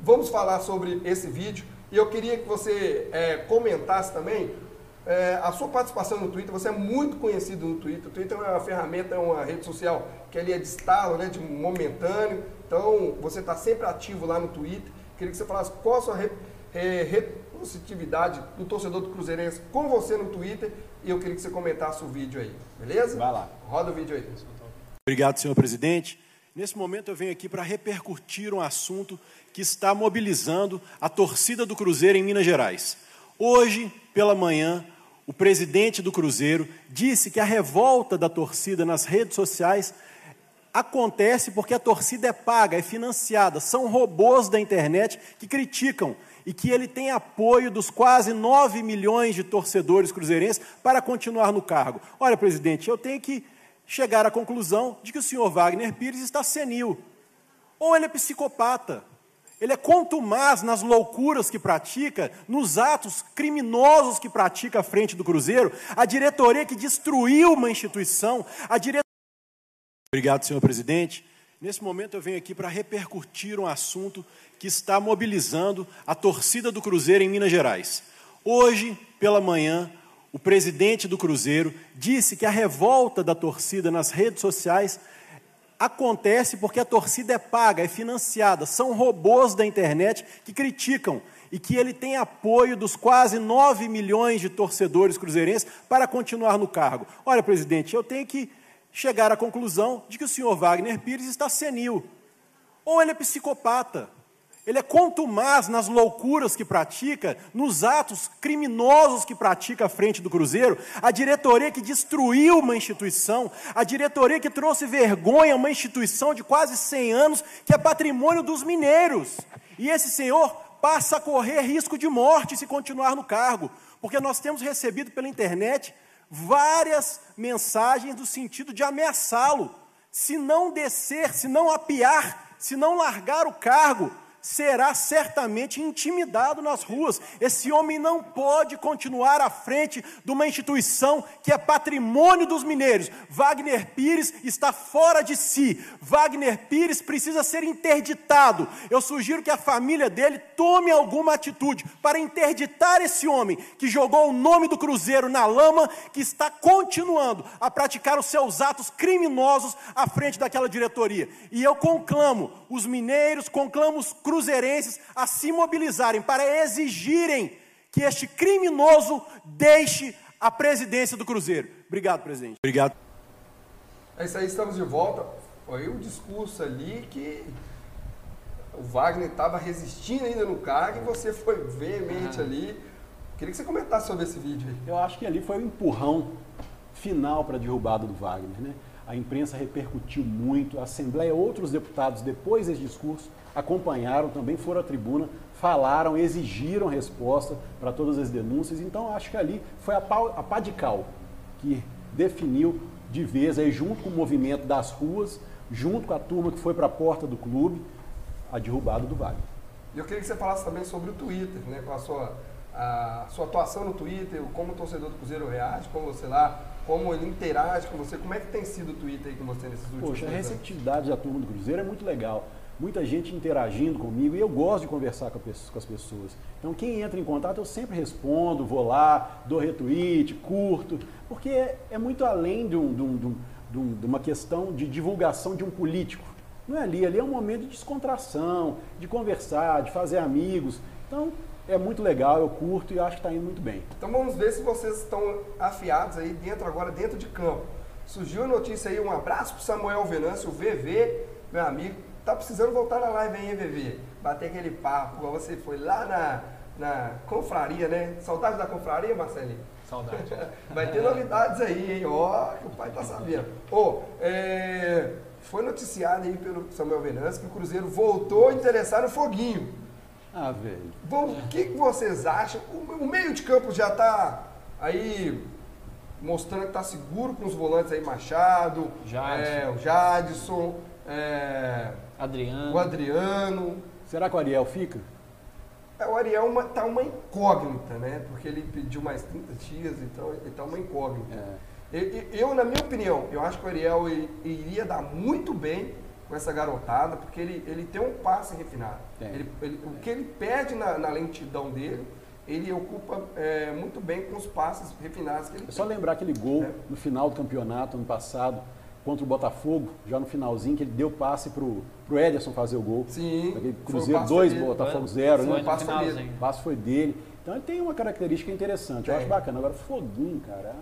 vamos falar sobre esse vídeo. E eu queria que você é, comentasse também é, a sua participação no Twitter. Você é muito conhecido no Twitter. O Twitter é uma ferramenta, é uma rede social que ali é de estalo, né, de momentâneo. Então, você está sempre ativo lá no Twitter. Queria que você falasse qual a sua re, re, repositividade do torcedor do Cruzeirense com você no Twitter. E eu queria que você comentasse o vídeo aí, beleza? Vai lá. Roda o vídeo aí. Obrigado, senhor presidente. Nesse momento eu venho aqui para repercutir um assunto que está mobilizando a torcida do Cruzeiro em Minas Gerais. Hoje, pela manhã, o presidente do Cruzeiro disse que a revolta da torcida nas redes sociais acontece porque a torcida é paga, é financiada, são robôs da internet que criticam e que ele tem apoio dos quase 9 milhões de torcedores cruzeirenses para continuar no cargo. Olha, presidente, eu tenho que chegar à conclusão de que o senhor Wagner Pires está senil. Ou ele é psicopata. Ele é contumaz nas loucuras que pratica, nos atos criminosos que pratica à frente do Cruzeiro, a diretoria que destruiu uma instituição, a diretoria. Obrigado, senhor presidente. Nesse momento eu venho aqui para repercutir um assunto que está mobilizando a torcida do Cruzeiro em Minas Gerais. Hoje, pela manhã, o presidente do Cruzeiro disse que a revolta da torcida nas redes sociais acontece porque a torcida é paga, é financiada, são robôs da internet que criticam e que ele tem apoio dos quase 9 milhões de torcedores cruzeirenses para continuar no cargo. Olha, presidente, eu tenho que chegar à conclusão de que o senhor Wagner Pires está senil. Ou ele é psicopata. Ele é contumaz nas loucuras que pratica, nos atos criminosos que pratica à frente do Cruzeiro, a diretoria que destruiu uma instituição, a diretoria que trouxe vergonha a uma instituição de quase 100 anos, que é patrimônio dos mineiros. E esse senhor passa a correr risco de morte se continuar no cargo, porque nós temos recebido pela internet várias mensagens do sentido de ameaçá-lo. Se não descer, se não apiar, se não largar o cargo, será certamente intimidado nas ruas. Esse homem não pode continuar à frente de uma instituição que é patrimônio dos mineiros. Wagner Pires está fora de si. Wagner Pires precisa ser interditado. Eu sugiro que a família dele tome alguma atitude para interditar esse homem que jogou o nome do Cruzeiro na lama, que está continuando a praticar os seus atos criminosos à frente daquela diretoria. E eu conclamo os mineiros, conclamo os cruzeirenses a se mobilizarem para exigirem que este criminoso deixe a presidência do Cruzeiro. Obrigado, presidente. Obrigado. É isso aí, estamos de volta. Foi o discurso ali que o Wagner estava resistindo ainda no cargo e você foi veemente ali. Queria que você comentasse sobre esse vídeo aí. Eu acho que ali foi o empurrão final para a derrubada do Wagner. Né? A imprensa repercutiu muito, a Assembleia, outros deputados, depois desse discurso, acompanharam, também foram à tribuna, falaram, exigiram resposta para todas as denúncias. Então, acho que ali foi a pá, a pá de cal que definiu de vez, aí, junto com o movimento das ruas, junto com a turma que foi para a porta do clube, a derrubada do Wagner. E eu queria que você falasse também sobre o Twitter, né? Com a sua, a sua atuação no Twitter, como o torcedor do Cruzeiro reage, como você lá, como ele interage com você, como é que tem sido o Twitter aí com você nesses últimos Poxa, a anos? receptividade da turma do Cruzeiro é muito legal. Muita gente interagindo comigo e eu gosto de conversar com, as pessoas. Então quem entra em contato eu sempre respondo, vou lá, dou retweet, curto, porque é, muito além de, um- de um- um- de um- uma questão de divulgação de um político. Não é ali, ali é um momento de descontração, de conversar, de fazer amigos. Então é muito legal, eu curto e acho que está indo muito bem. Então vamos ver se vocês estão afiados aí dentro agora, dentro de campo. Surgiu a notícia aí, um abraço pro Samuel Venâncio, o VV, meu amigo. Tá precisando voltar na live aí, hein, VV? Bater aquele papo, igual você foi lá na, na confraria, né? Saudade da confraria, Marcelinho? Saudade. Vai ter novidades aí, hein? Ó, que o pai tá sabendo. Ô, é, foi noticiado aí pelo Samuel Venâncio que o Cruzeiro voltou a interessar no Foguinho. Ah, velho. Bom, o que, que vocês acham? O, o meio de campo já está aí mostrando que está seguro com os volantes aí, Machado, Jadson. é, o Jadson, é, Adriano. o Adriano. Será que o Ariel fica? É, o Ariel uma, tá uma incógnita, né? Porque ele pediu mais 30 dias, então ele tá uma incógnita. É. Eu, eu- na minha opinião, eu acho que o Ariel i- iria dar muito bem com essa garotada, porque ele, ele tem um passe refinado. Tem. Ele- ele- o que ele perde na, na lentidão dele, ele ocupa é, muito bem com os passes refinados que ele É só lembrar aquele gol É. no final do campeonato, ano passado, contra o Botafogo, já no finalzinho, que ele deu passe pro, pro Ederson fazer o gol. Sim. Aquele o Cruzeiro passe 2, dele. Botafogo Foi- 0, foi né? o passe foi dele. finalzinho. O passe foi dele. Então ele tem uma característica interessante, eu Tem. acho bacana. Agora, Foguinho, cara,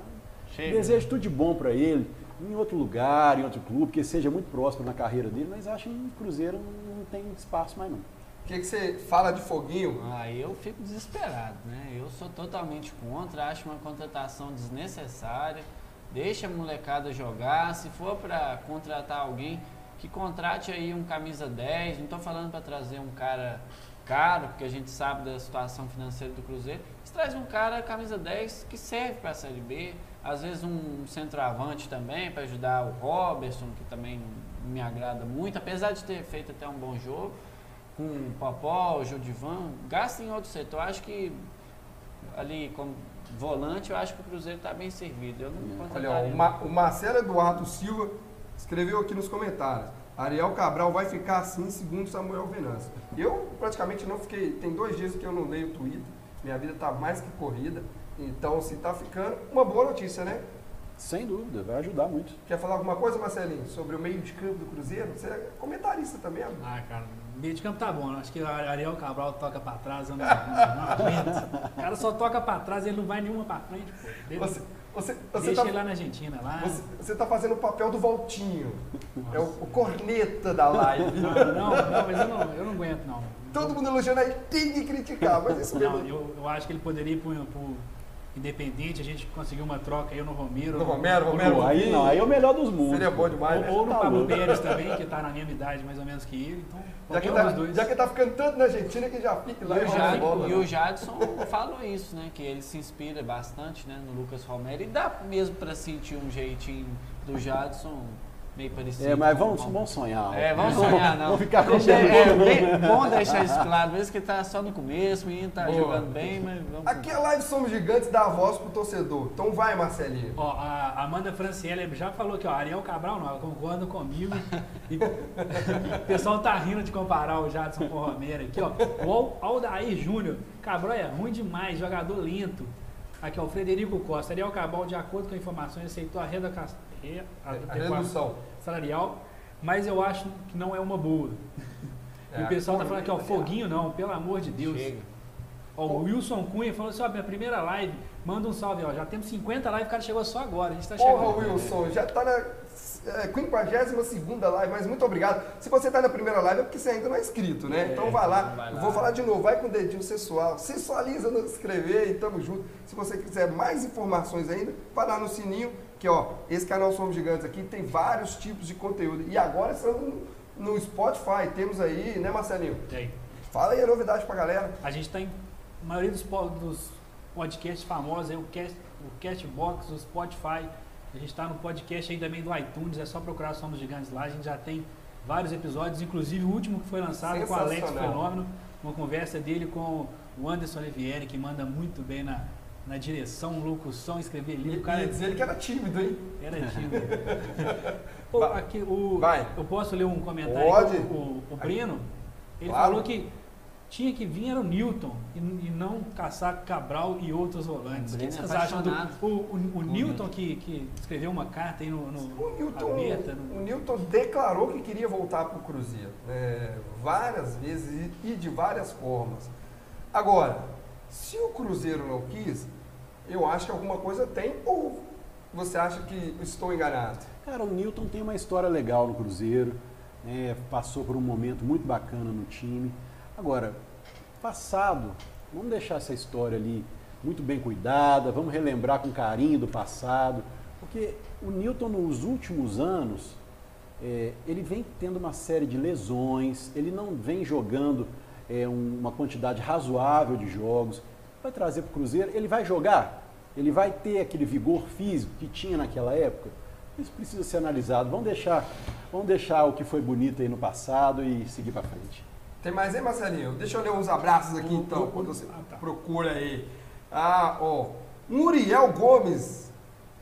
Chega. desejo tudo de bom pra ele, em outro lugar, em outro clube, que seja muito próximo na carreira dele, mas acho que no Cruzeiro não tem espaço mais não. O que, que você fala de Foguinho? Aí eu fico desesperado, né? Eu sou totalmente contra, acho uma contratação desnecessária. Deixa a molecada jogar. Se for para contratar alguém, que contrate aí um camisa 10. Não estou falando para trazer um cara caro, porque a gente sabe da situação financeira do Cruzeiro. Mas traz um cara camisa 10 que serve para a Série B. Às vezes um centroavante também, para ajudar o Robertson, que também me agrada muito, apesar de ter feito até um bom jogo com o Popó, o Jodivan, gasta em outro setor. Acho que ali como volante, eu acho que o Cruzeiro está bem servido. Eu não Olha, ó, o, Ma- o Marcelo Eduardo Silva escreveu aqui nos comentários. Ariel Cabral vai ficar assim, segundo Samuel Venâncio. Eu praticamente não fiquei. Tem dois dias que eu não leio o Twitter. Minha vida está mais que corrida. Então, se está ficando, uma boa notícia, né? Sem dúvida, vai ajudar muito. Quer falar alguma coisa, Marcelinho, sobre o meio de campo do Cruzeiro? Você é comentarista também, amigo. Ah, cara, meio de campo tá bom. né? Acho que o Ariel Cabral toca pra trás, eu não, não, não aguento. O cara só toca pra trás, ele não vai nenhuma pra frente, pô. Deixa, Você, você, você deixa tá, ele lá na Argentina, lá. você, você tá fazendo o papel do Valtinho. É o, o corneta da live. Não, não, não, mas eu não, eu não aguento, não. Todo mundo elogiando aí, tem que criticar, mas isso Não, mesmo. eu, eu acho que ele poderia ir pro, pro Independente, a gente conseguiu uma troca aí no Romero. No Romero, Romero. Pô, aí não, aí é o melhor dos mundos. Seria bom demais, né? Ou, ou no Tá Pablo. Pérez também, que tá na mesma idade mais ou menos que ele. Então, Já que, um tá, já que tá ficando tanto na Argentina que já fica E lá o, e joga Jad- bola. e né? o Jadson falou isso, né? Que ele se inspira bastante né, no Lucas Romero. E dá mesmo para sentir um jeitinho do Jadson meio parecido. É, mas com- vamos, com- vamos sonhar. É, vamos sonhar, não. Vamos ficar Deixa- contando é, bem- né? bom deixar isso claro, mesmo que tá só no começo, o menino tá Boa. jogando bem, mas vamos. Aqui é live Somos Gigantes, dá a voz pro torcedor. Então vai, Marcelinho. Ó, a Amanda Franciele já falou que ó, Ariel Cabral não, ela concorda comigo. E, o pessoal tá rindo de comparar o Jadson com o Romero aqui, ó. O Al- Aldair Júnior, Cabral é ruim demais, jogador lento. Aqui, ó, o Frederico Costa. Ariel Cabral, de acordo com informações, aceitou a redaca- A adequação redução. salarial, mas eu acho que não é uma boa. É, e o pessoal tá falando aqui, ó, foguinho não, pelo amor de Deus. Chega. Ó, o Wilson Cunha falou assim, ó, minha primeira live, manda um salve, ó, já temos 50 lives, o cara chegou só agora, a gente tá chegando. Porra, Wilson, já tá na é, 52 live, mas muito obrigado. Se você tá na primeira live é porque você ainda não é inscrito, né? É, então vai lá. vai lá. Eu vou falar de novo, vai com o dedinho sensual, sensualiza no inscrever e tamo junto. Se você quiser mais informações ainda, vai lá no sininho, que ó, esse canal Somos Gigantes aqui tem vários tipos de conteúdo. E agora estamos no, Spotify, temos aí, né Marcelinho? Aí? Fala aí a novidade pra galera. A gente tá em a maioria dos, dos podcasts famosos, aí, o, cast, o Castbox, o Spotify, a gente tá no podcast aí também do iTunes, é só procurar Somos Gigantes lá, a gente já tem vários episódios, inclusive o último que foi lançado com o Alex. Fenômeno, uma conversa dele com o Anderson Olivieri, que manda muito bem na, na direção, locução, escrever E, livro. O cara e dizer ele que era tímido, hein? era tímido. Pô, Vai. aqui, o, Vai. Eu posso ler um comentário? Pode. O, o, o Breno, ele Claro. falou que tinha que vir era o Newton e, e não caçar Cabral e outros volantes. O que é vocês acham do. O, o, o Newton que, que escreveu uma carta aí no. no O Newton, Gaveta, no- o Newton declarou que queria voltar para o Cruzeiro. né, várias vezes e- e de várias formas. Agora, se o Cruzeiro não quis, eu acho que alguma coisa tem ou você acha que estou enganado? Cara, o Newton tem uma história legal no Cruzeiro, né, passou por um momento muito bacana no time. Agora, passado, vamos deixar essa história ali muito bem cuidada, vamos relembrar com carinho do passado, porque o Newton nos últimos anos, é, ele vem tendo uma série de lesões, ele não vem jogando é, um- uma quantidade razoável de jogos. Vai trazer para o Cruzeiro, ele vai jogar? Ele vai ter aquele vigor físico que tinha naquela época? Isso precisa ser analisado. Vamos deixar, vamos deixar o que foi bonito aí no passado e seguir para frente. Tem mais aí, Marcelinho? Deixa eu ler uns abraços aqui então, quando você ah, tá. procura aí. Ah, ó. Muriel Gomes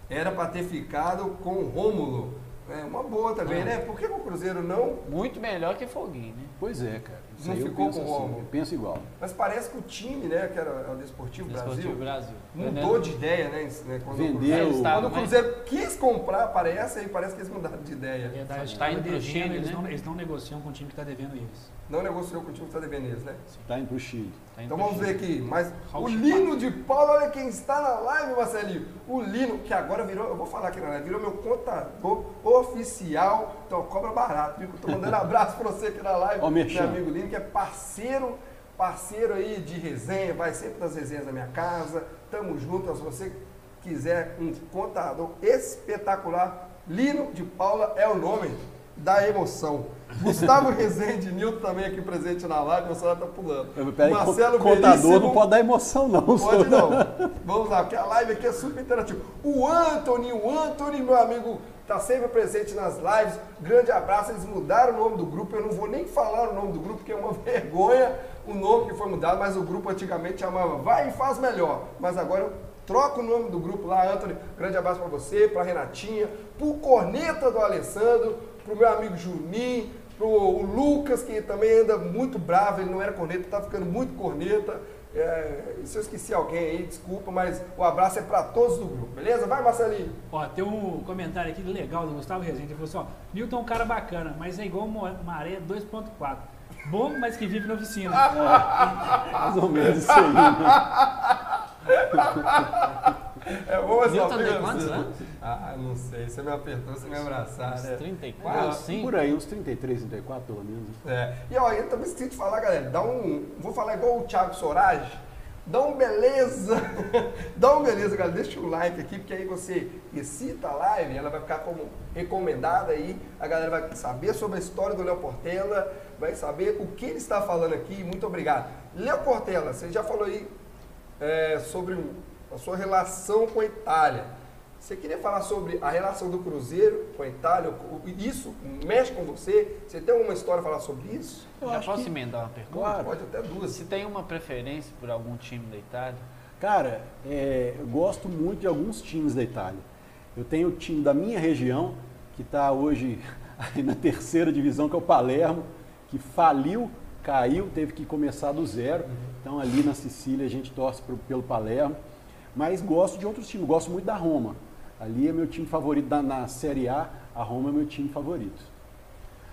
era para ter ficado com o Rômulo. É uma boa também, Ah. né? Por que o Cruzeiro não Muito melhor que Foguinho, né? Pois é, cara. Isso Não ficou com o assim, Romulo? eu penso igual. Mas parece que o time, né, que era o Desportivo, Desportivo Brasil, Brasil. mudou de ideia, né? Quando, Vendeu. o Cruzeiro, quando o? Cruzeiro quis comprar, parece, aí parece que eles mudaram de ideia. Verdade, Tá tá indo pro devendo, Chile, eles, né? não, eles não negociam com o time que está devendo eles. Não negociou com o time que está devendo eles, né? Está indo para o Chile. Tá Então vamos ver aqui. Mas Raul o. Lino de Paula, olha quem está na live, Marcelinho. O Lino, que agora virou, eu vou falar aqui na live, virou meu contador oficial. Então cobra barato, viu? Tô mandando abraço para você aqui na live. Ó, meu amigo Lino, que é parceiro, parceiro aí de resenha, vai sempre nas resenhas da minha casa. Tamo junto, se você quiser um contador espetacular, Lino de Paula é o nome da emoção. Gustavo Rezende, Nilton também aqui presente na live, o celular tá pulando. Peraí, Marcelo contador não pode dar emoção, não. Pode não. Vamos lá, porque a live aqui é super interativa. O Anthony, o Anthony, meu amigo, tá sempre presente nas lives. Grande abraço. Eles mudaram o nome do grupo. Eu não vou nem falar o nome do grupo, porque é uma vergonha o nome que foi mudado, mas o grupo antigamente chamava Vai e Faz Melhor. Mas agora eu troco o nome do grupo lá, Anthony. Grande abraço para você, para Renatinha, pro Corneta do Alessandro, pro meu amigo Juninho, pro o Lucas, que também anda muito bravo, ele não era corneta, tá ficando muito corneta. É, se eu esqueci alguém aí, desculpa, mas o abraço é para todos do grupo, beleza? Vai, Marcelinho. Ó, tem um comentário aqui legal do Gustavo Rezende. Ele falou assim: ó, Newton é um cara bacana, mas é igual maré 2.4. Bom, mas que vive na oficina. Mais ou menos isso aí. Né? É bom essa Newton tem quantos anos? Ah, não sei, você me apertou, você me abraçar, Uns né? 34, Ah, sim. Por aí, uns 33, 34 pelo menos. É. E ó, eu também esqueci de falar, galera, dá um. Vou falar igual o Thiago Sorage. Dá um beleza. dá um beleza, galera. Deixa o like aqui, porque aí você recita a live, ela vai ficar como recomendada aí. A galera vai saber sobre a história do Léo Portela, vai saber o que ele está falando aqui. Muito obrigado. Léo Portela, você já falou aí é, sobre a sua relação com a Itália. Você queria falar sobre a relação do Cruzeiro com a Itália? Isso mexe com você? Você tem alguma história a falar sobre isso? Eu Já posso que- emendar uma pergunta? Claro. Pode até duas. Se tem uma preferência por algum time da Itália? Cara, é, eu gosto muito de alguns times da Itália. Eu tenho o time da minha região, que está hoje aí na terceira divisão, que é o Palermo, que faliu, caiu, teve que começar do zero. Então ali na Sicília a gente torce pro- pelo Palermo. Mas gosto de outros times, gosto muito da Roma. Ali é meu time favorito da- na Série A, a Roma é meu time favorito.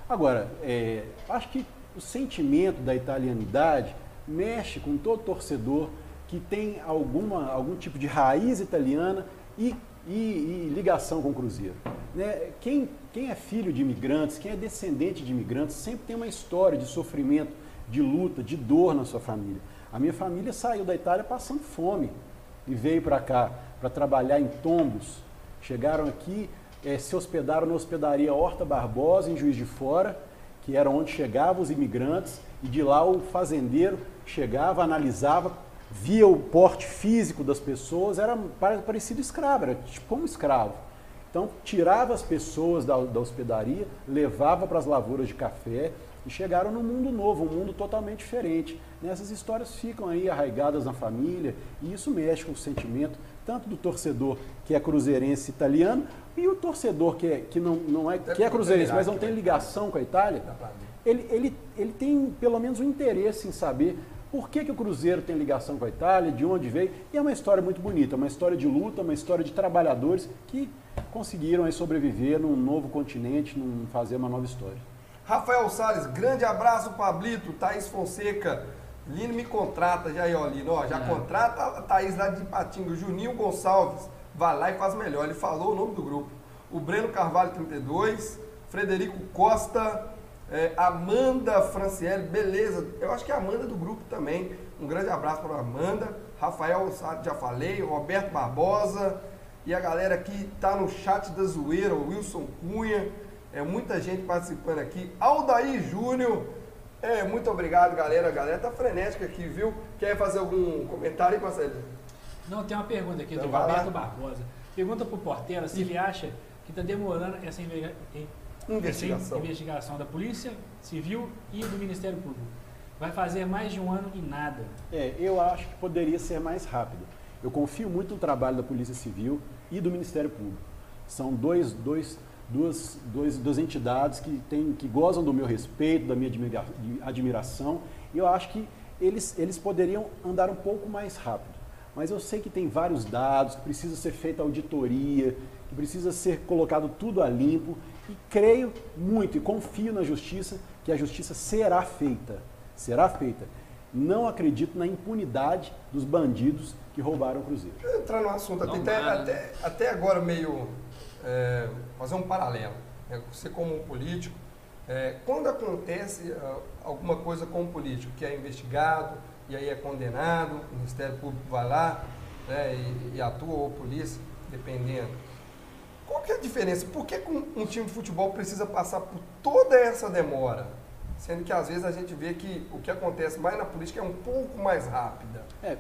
Agora, é, acho que o sentimento da italianidade mexe com todo torcedor que tem alguma, algum tipo de raiz italiana e, e- e ligação com o Cruzeiro. Né? Quem, quem é filho de imigrantes, quem é descendente de imigrantes, sempre tem uma história de sofrimento, de luta, de dor na sua família. A minha família saiu da Itália passando fome e veio para cá para trabalhar em tombos. Chegaram aqui, eh, se hospedaram na hospedaria Horta Barbosa, em Juiz de Fora, que era onde chegavam os imigrantes, e de lá o fazendeiro chegava, analisava, via o porte físico das pessoas, era pare- parecido escravo, era tipo como escravo. Então, tirava as pessoas da, da hospedaria, levava para as lavouras de café, e chegaram num mundo novo, um mundo totalmente diferente. Essas histórias ficam aí arraigadas na família e isso mexe com o sentimento tanto do torcedor que é cruzeirense italiano e o torcedor que, é, que não, não é, que é cruzeirense, mas não tem ligação com a Itália. Ele, ele, ele tem pelo menos um interesse em saber por que, que o Cruzeiro tem ligação com a Itália, de onde veio. E é uma história muito bonita, uma história de luta, uma história de trabalhadores que conseguiram aí sobreviver num novo continente, num, fazer uma nova história. Rafael Salles, grande abraço, Pablito, Thaís Fonseca. Lino me contrata já aí, ó, Lino, ó, já é. contrata a Thaís lá de Patinga, Juninho Gonçalves, vai lá e faz melhor. Ele falou o nome do grupo. O Breno Carvalho, 32, Frederico Costa, é, Amanda Franciele, beleza. Eu acho que é a Amanda do grupo também. Um grande abraço para a Amanda. Rafael, já falei, Roberto Barbosa. E a galera que está no chat da zoeira, o Wilson Cunha. É muita gente participando aqui. Aldair Júnior. É, muito obrigado, galera. A galera tá frenética aqui, viu? Quer fazer algum comentário aí, Marcelo? Não, tem uma pergunta aqui então do Roberto Barbosa. Pergunta pro Portela se ele acha que está demorando essa investigação. investigação da Polícia Civil e do Ministério Público. Vai fazer mais de um ano e nada. É, eu acho que poderia ser mais rápido. Eu confio muito no trabalho da Polícia Civil e do Ministério Público. São dois, dois, duas, dois, duas entidades que, tem, que gozam do meu respeito, da minha admira, admiração. E eu acho que eles, eles poderiam andar um pouco mais rápido. Mas eu sei que tem vários dados, que precisa ser feita auditoria, que precisa ser colocado tudo a limpo. E creio muito e confio na justiça que a justiça será feita. Será feita. Não acredito na impunidade dos bandidos que roubaram o Cruzeiro. Entrar no assunto, até, até, até, agora meio é, fazer um paralelo. É, você como um político, é, quando acontece uh, alguma coisa com um político que é investigado e aí é condenado, o Ministério Público vai lá né, e, e atua, ou polícia, dependendo qual que é a diferença? Por que um time de futebol precisa passar por toda essa demora? Sendo que às vezes a gente vê que o que acontece mais na política é um pouco mais rápida. É?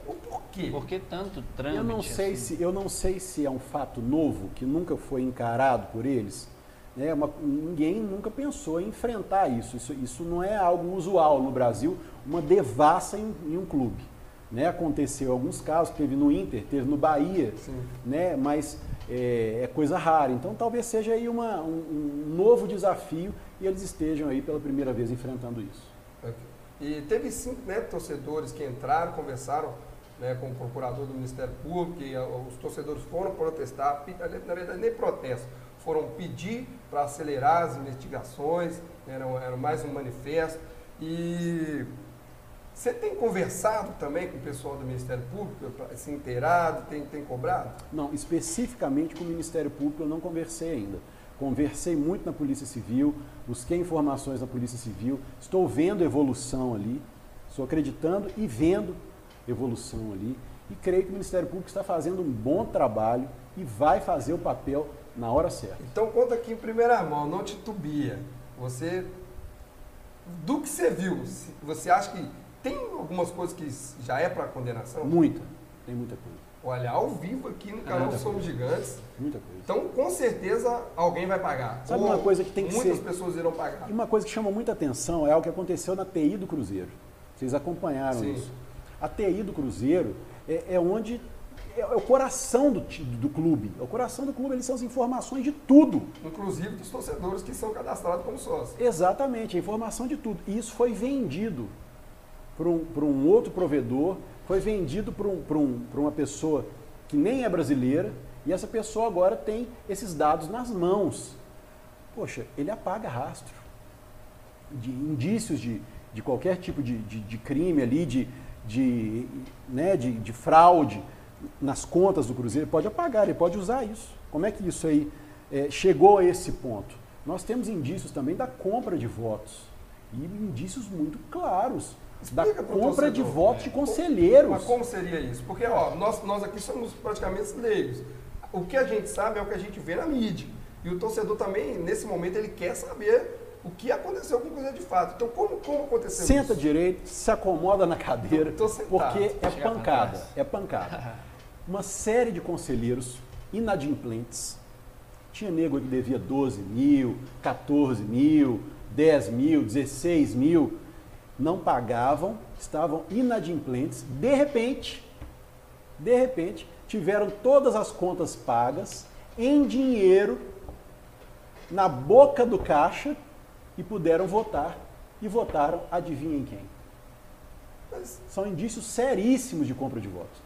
Por que tanto trâmite? Eu não sei assim? se eu não sei se é um fato novo que nunca foi encarado por eles. Né? Uma, ninguém nunca pensou em enfrentar isso. isso. Isso não é algo usual no Brasil, uma devassa em, em um clube. Né? Aconteceu alguns casos, teve no Inter, teve no Bahia, Sim. né? mas é, é, coisa rara. Então talvez seja aí uma, um, um, novo desafio e eles estejam aí pela primeira vez enfrentando isso. E teve cinco né, torcedores que entraram, conversaram né, com o procurador do Ministério Público, e os torcedores foram protestar, na verdade nem protesto, foram pedir para acelerar as investigações, era, era mais um manifesto. E você tem conversado também com o pessoal do Ministério Público, se inteirado, tem, tem cobrado? Não, especificamente com o Ministério Público eu não conversei ainda. Conversei muito na Polícia Civil, busquei informações na Polícia Civil, estou vendo evolução ali, estou acreditando e vendo evolução ali. E creio que o Ministério Público está fazendo um bom trabalho e vai fazer o papel na hora certa. Então conta aqui em primeira mão, não titubia. Você, do que você viu, você acha que tem algumas coisas que já é para condenação? Muita, tem muita coisa. Olha, ao vivo aqui no canal é Somos Gigantes. Muita coisa. Então, com certeza, alguém vai pagar. Sabe Ou uma coisa que tem que muitas ser... pessoas irão pagar. E uma coisa que chama muita atenção é algo que aconteceu na TI do Cruzeiro. Vocês acompanharam Sim. isso. A TI do Cruzeiro é, é onde é, é, o coração do, do clube. É o coração do clube, eles são as informações de tudo. Inclusive dos torcedores que são cadastrados como sócios. Exatamente, a informação de tudo. E isso foi vendido para um, um outro provedor, foi vendido para um, um, uma pessoa que nem é brasileira, e essa pessoa agora tem esses dados nas mãos. Poxa, ele apaga rastro de indícios de, de qualquer tipo de, de, de crime ali, de, de, né, de, de fraude nas contas do Cruzeiro, pode apagar, ele pode usar isso. Como é que isso aí é, chegou a esse ponto? Nós temos indícios também da compra de votos e indícios muito claros da compra de votos de conselheiros. Mas como seria isso? Porque ó, nós, nós aqui somos praticamente leigos. O que a gente sabe é o que a gente vê na mídia. E o torcedor também, nesse momento, ele quer saber o que aconteceu com o Cruzeiro de fato. Então, como, como aconteceu Senta isso? direito, se acomoda na cadeira, tô, tô porque é pancada, é pancada. Uma série de conselheiros inadimplentes. Tinha nego que devia 12 mil, 14 mil, 10 mil, 16 mil, não pagavam, estavam inadimplentes. De repente, de repente, tiveram todas as contas pagas em dinheiro na boca do caixa e puderam votar. E votaram, adivinhem quem? Mas, São indícios seríssimos de compra de votos.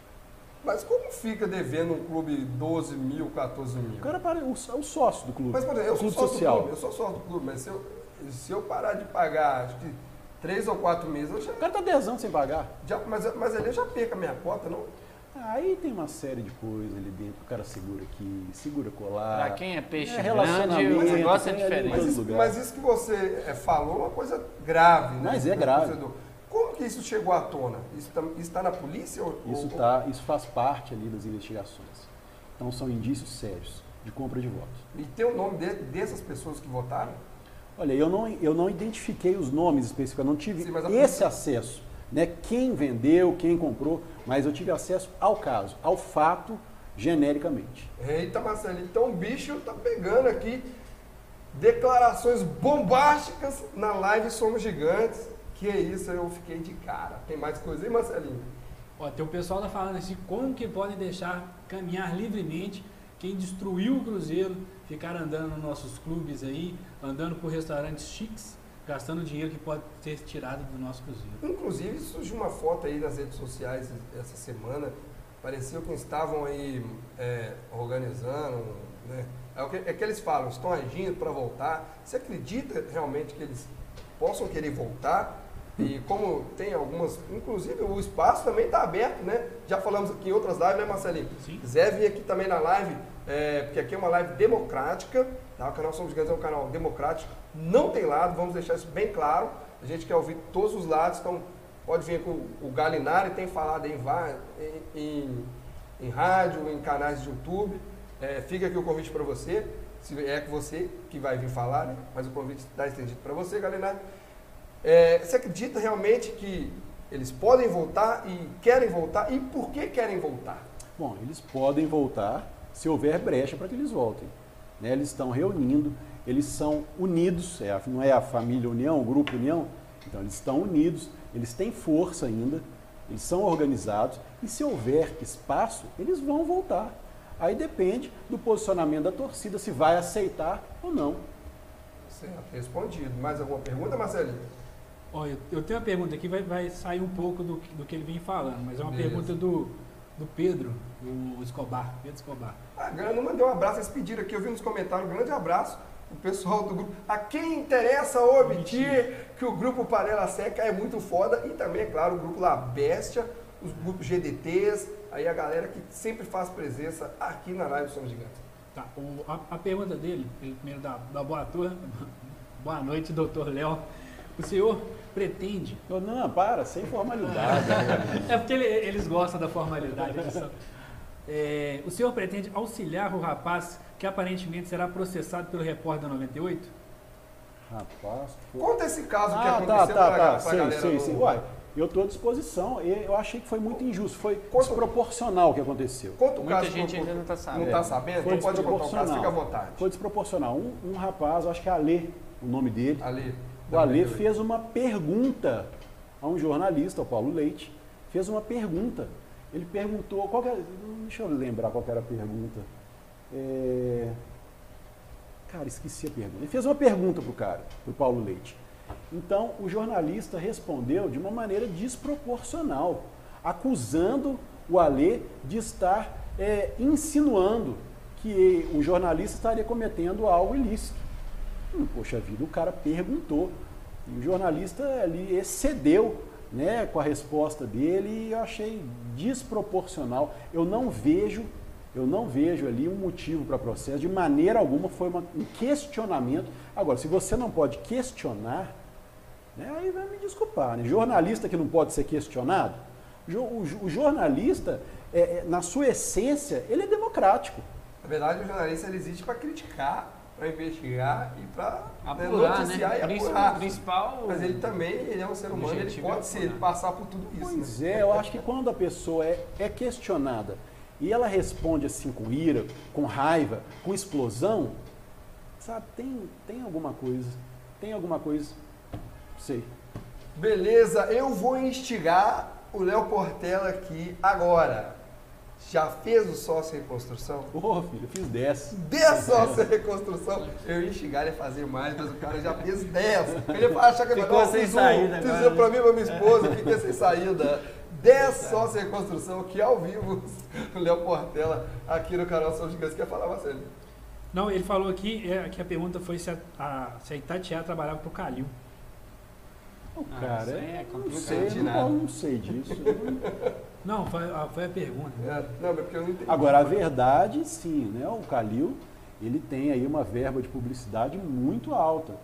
mas como fica devendo um clube 12 mil, 14 mil? O cara para, o, é o sócio do clube. Mas, por exemplo, eu sou clube sócio social. do clube, eu sou sócio do clube, mas se eu, se eu parar de pagar, acho que três ou quatro meses, eu já, O cara tá 10 anos sem pagar. já- mas, mas ali eu já perco a minha cota, não? Aí tem uma série de coisas ali dentro. O cara segura aqui, segura colar. Pra quem é peixe É grande, o negócio é tem ali diferente. Mas isso, mas isso que você é, falou é uma coisa grave, né? Mas é grave. Como que isso chegou à tona? Isso está na polícia? Ou, Isso, ou- tá, isso faz parte ali das investigações. Então são indícios sérios de compra de votos. E tem o nome de- dessas pessoas que votaram? Olha, eu não, eu não identifiquei os nomes específicos, eu não tive Sim, esse polícia- acesso. Né? Quem vendeu, quem comprou, mas eu tive acesso ao caso, ao fato, genericamente. Eita, Marcelo, então o bicho tá pegando aqui declarações bombásticas na live Somos Gigantes. Que é isso, eu fiquei de cara. Tem mais coisa aí, Marcelinho? Ó, tem o pessoal tá falando assim, como que podem deixar caminhar livremente quem destruiu o Cruzeiro, ficar andando nos nossos clubes aí, andando por restaurantes chiques, gastando dinheiro que pode ser tirado do nosso Cruzeiro. Inclusive, surgiu uma foto aí nas redes sociais essa semana. Parecia que estavam aí é, organizando, né? É, o que, é que eles falam, estão agindo para voltar. Você acredita realmente que eles possam querer voltar? E como tem algumas, inclusive o espaço também está aberto, né? Já falamos aqui em outras lives, né, Marcelinho? Sim. quiser vir aqui também na live, é, porque aqui é uma live democrática, tá? o canal Somos Gigantes é um canal democrático, não tem lado, vamos deixar isso bem claro. A gente quer ouvir todos os lados, então pode vir com o Galinari, tem falado em, em, em, em rádio, em canais de YouTube. É, fica aqui o convite para você, se é que você que vai vir falar, né? mas o convite está estendido para você, Galinari. É, você acredita realmente que eles podem voltar e querem voltar? E por que querem voltar? Bom, eles podem voltar se houver brecha para que eles voltem. né? Eles estão reunindo, eles são unidos, é a- não é a família União, o grupo União, então eles estão unidos, eles têm força ainda, eles são organizados e se houver espaço, eles vão voltar. Aí depende do posicionamento da torcida, se vai aceitar ou não. Certo, respondido. Mais alguma pergunta, Marcelinho? Ó, eu, tenho uma pergunta aqui, vai, vai sair um pouco do, que- do que ele vem falando, mas é uma Beleza. pergunta do, do Pedro, o Escobar, Pedro Escobar. A Grana mandou um abraço, eles pediram aqui, eu vi nos comentários, um grande abraço o pessoal do grupo. A quem interessa obter que o grupo Panela Seca é muito foda e também, é claro, o grupo La Bestia, os grupos GDTs, aí a galera que sempre faz presença aqui na live Somos Gigantes. Tá, o- a, a pergunta dele, ele primeiro da, da boa, tua, boa noite, doutor Léo. O senhor pretende Eu, não, para, sem formalidade. É porque ele- eles gostam da formalidade. É, o senhor pretende auxiliar o rapaz que aparentemente será processado pelo repórter da 98? Rapaz, pô. Conta esse caso que Ah, aconteceu tá, pra, tá, pra tá. Sim, galera sim, do- sim. Uai, eu estou à disposição. E Eu achei que foi muito injusto, foi Conta- desproporcional o que aconteceu. Conta o Muita caso. gente ainda não tá sabendo. Não tá sabendo? Foi Então pode contar o caso, desproporcional. fica à vontade. Foi desproporcional. Um, um rapaz, eu acho que é Alê, o nome dele. Ali. O Alê fez uma pergunta a um jornalista, o Paulo Leite, fez uma pergunta. Ele perguntou, qual era, deixa eu lembrar qual que era a pergunta. É, Cara, esqueci a pergunta. Ele fez uma pergunta pro cara, pro Paulo Leite. Então, o jornalista respondeu de uma maneira desproporcional, acusando o Alê de estar é, insinuando que o jornalista estaria cometendo algo ilícito. Poxa vida, o cara perguntou. E o jornalista ali excedeu né, com a resposta dele e eu achei desproporcional. Eu não vejo, eu não vejo ali um motivo para processo. De maneira alguma foi uma- um questionamento. Agora, se você não pode questionar, né, aí vai me desculpar. Né? Jornalista que não pode ser questionado, o, jo- o jornalista, é, é, na sua essência, ele é democrático. Na verdade, o jornalista ele existe para criticar, para investigar e para Apurar, noticiar né? e apurar. principal. Mas ele também ele é um ser humano, ele é pode ser, ele passar por tudo isso. Pois né? é, eu acho que quando a pessoa é, é questionada e ela responde assim com ira, com raiva, com explosão, sabe, tem, tem alguma coisa. tem alguma coisa, sei. Beleza, eu vou instigar o Léo Portela aqui agora. Já fez o sócio reconstrução? Ô, filho, eu fiz 10. 10 sócio reconstrução. Eu ia instigar ele a fazer mais, mas o cara já fez 10. Ele ia achar que ele Ficou sem fiz saída um, Fiz um né? pra mim e pra minha esposa, fiquei sem saída. 10 sócio reconstrução aqui ao vivo. O Léo Portela aqui no canal São Gigantes. Quer falar, Marcelo? Não, ele falou aqui é, que a pergunta foi se a, a, se a Itatiaia trabalhava pro Calil. O Ah, cara, isso aí é eu não complicado. sei, de eu nada. não, não sei disso. Não, foi, a- foi a pergunta. É, não, porque eu não entendi. Agora, a verdade, sim, né? O Calil, ele tem aí uma verba de publicidade muito alta.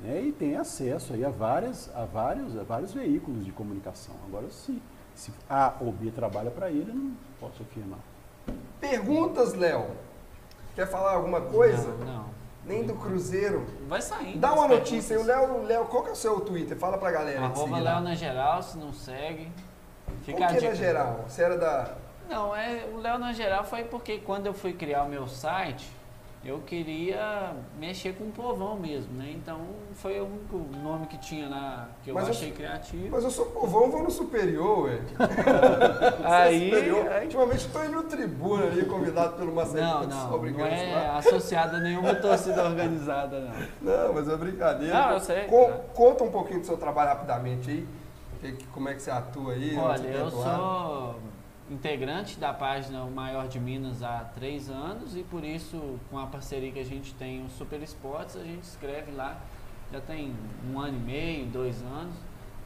Né? E tem acesso aí a, várias, a, vários, a vários veículos de comunicação. Agora, se, se A ou B trabalha para ele, eu não posso afirmar. Perguntas, Léo. Quer falar alguma coisa? Não, não. Nem do Cruzeiro. Vai saindo. Dá uma notícia aí, o. Léo, Léo, qual que é o seu Twitter? Fala pra galera. Arroba. Léo na geral, se não segue. Fica a que dica. na geral? Você era da. Não, é, o Léo na geral foi porque quando eu fui criar o meu site, eu queria mexer com o povão mesmo, né? Então foi o único nome que tinha lá que eu Mas eu- achei criativo. Mas eu sou povão, vou no superior, ué. Aí, superior. aí- Ultimamente estou indo no tribuna ali, convidado pelo Marcelo. não, não, não é lá. associado a nenhuma torcida organizada, não. Não, mas é brincadeira. Não, eu sei, Co- tá. Conta um pouquinho do seu trabalho rapidamente aí. Como é que você atua aí? Olha, eu atuado. sou integrante da página O Maior de Minas há três anos e por isso, com a parceria que a gente tem, o Super Esportes, a gente escreve lá já tem um ano e meio, dois anos.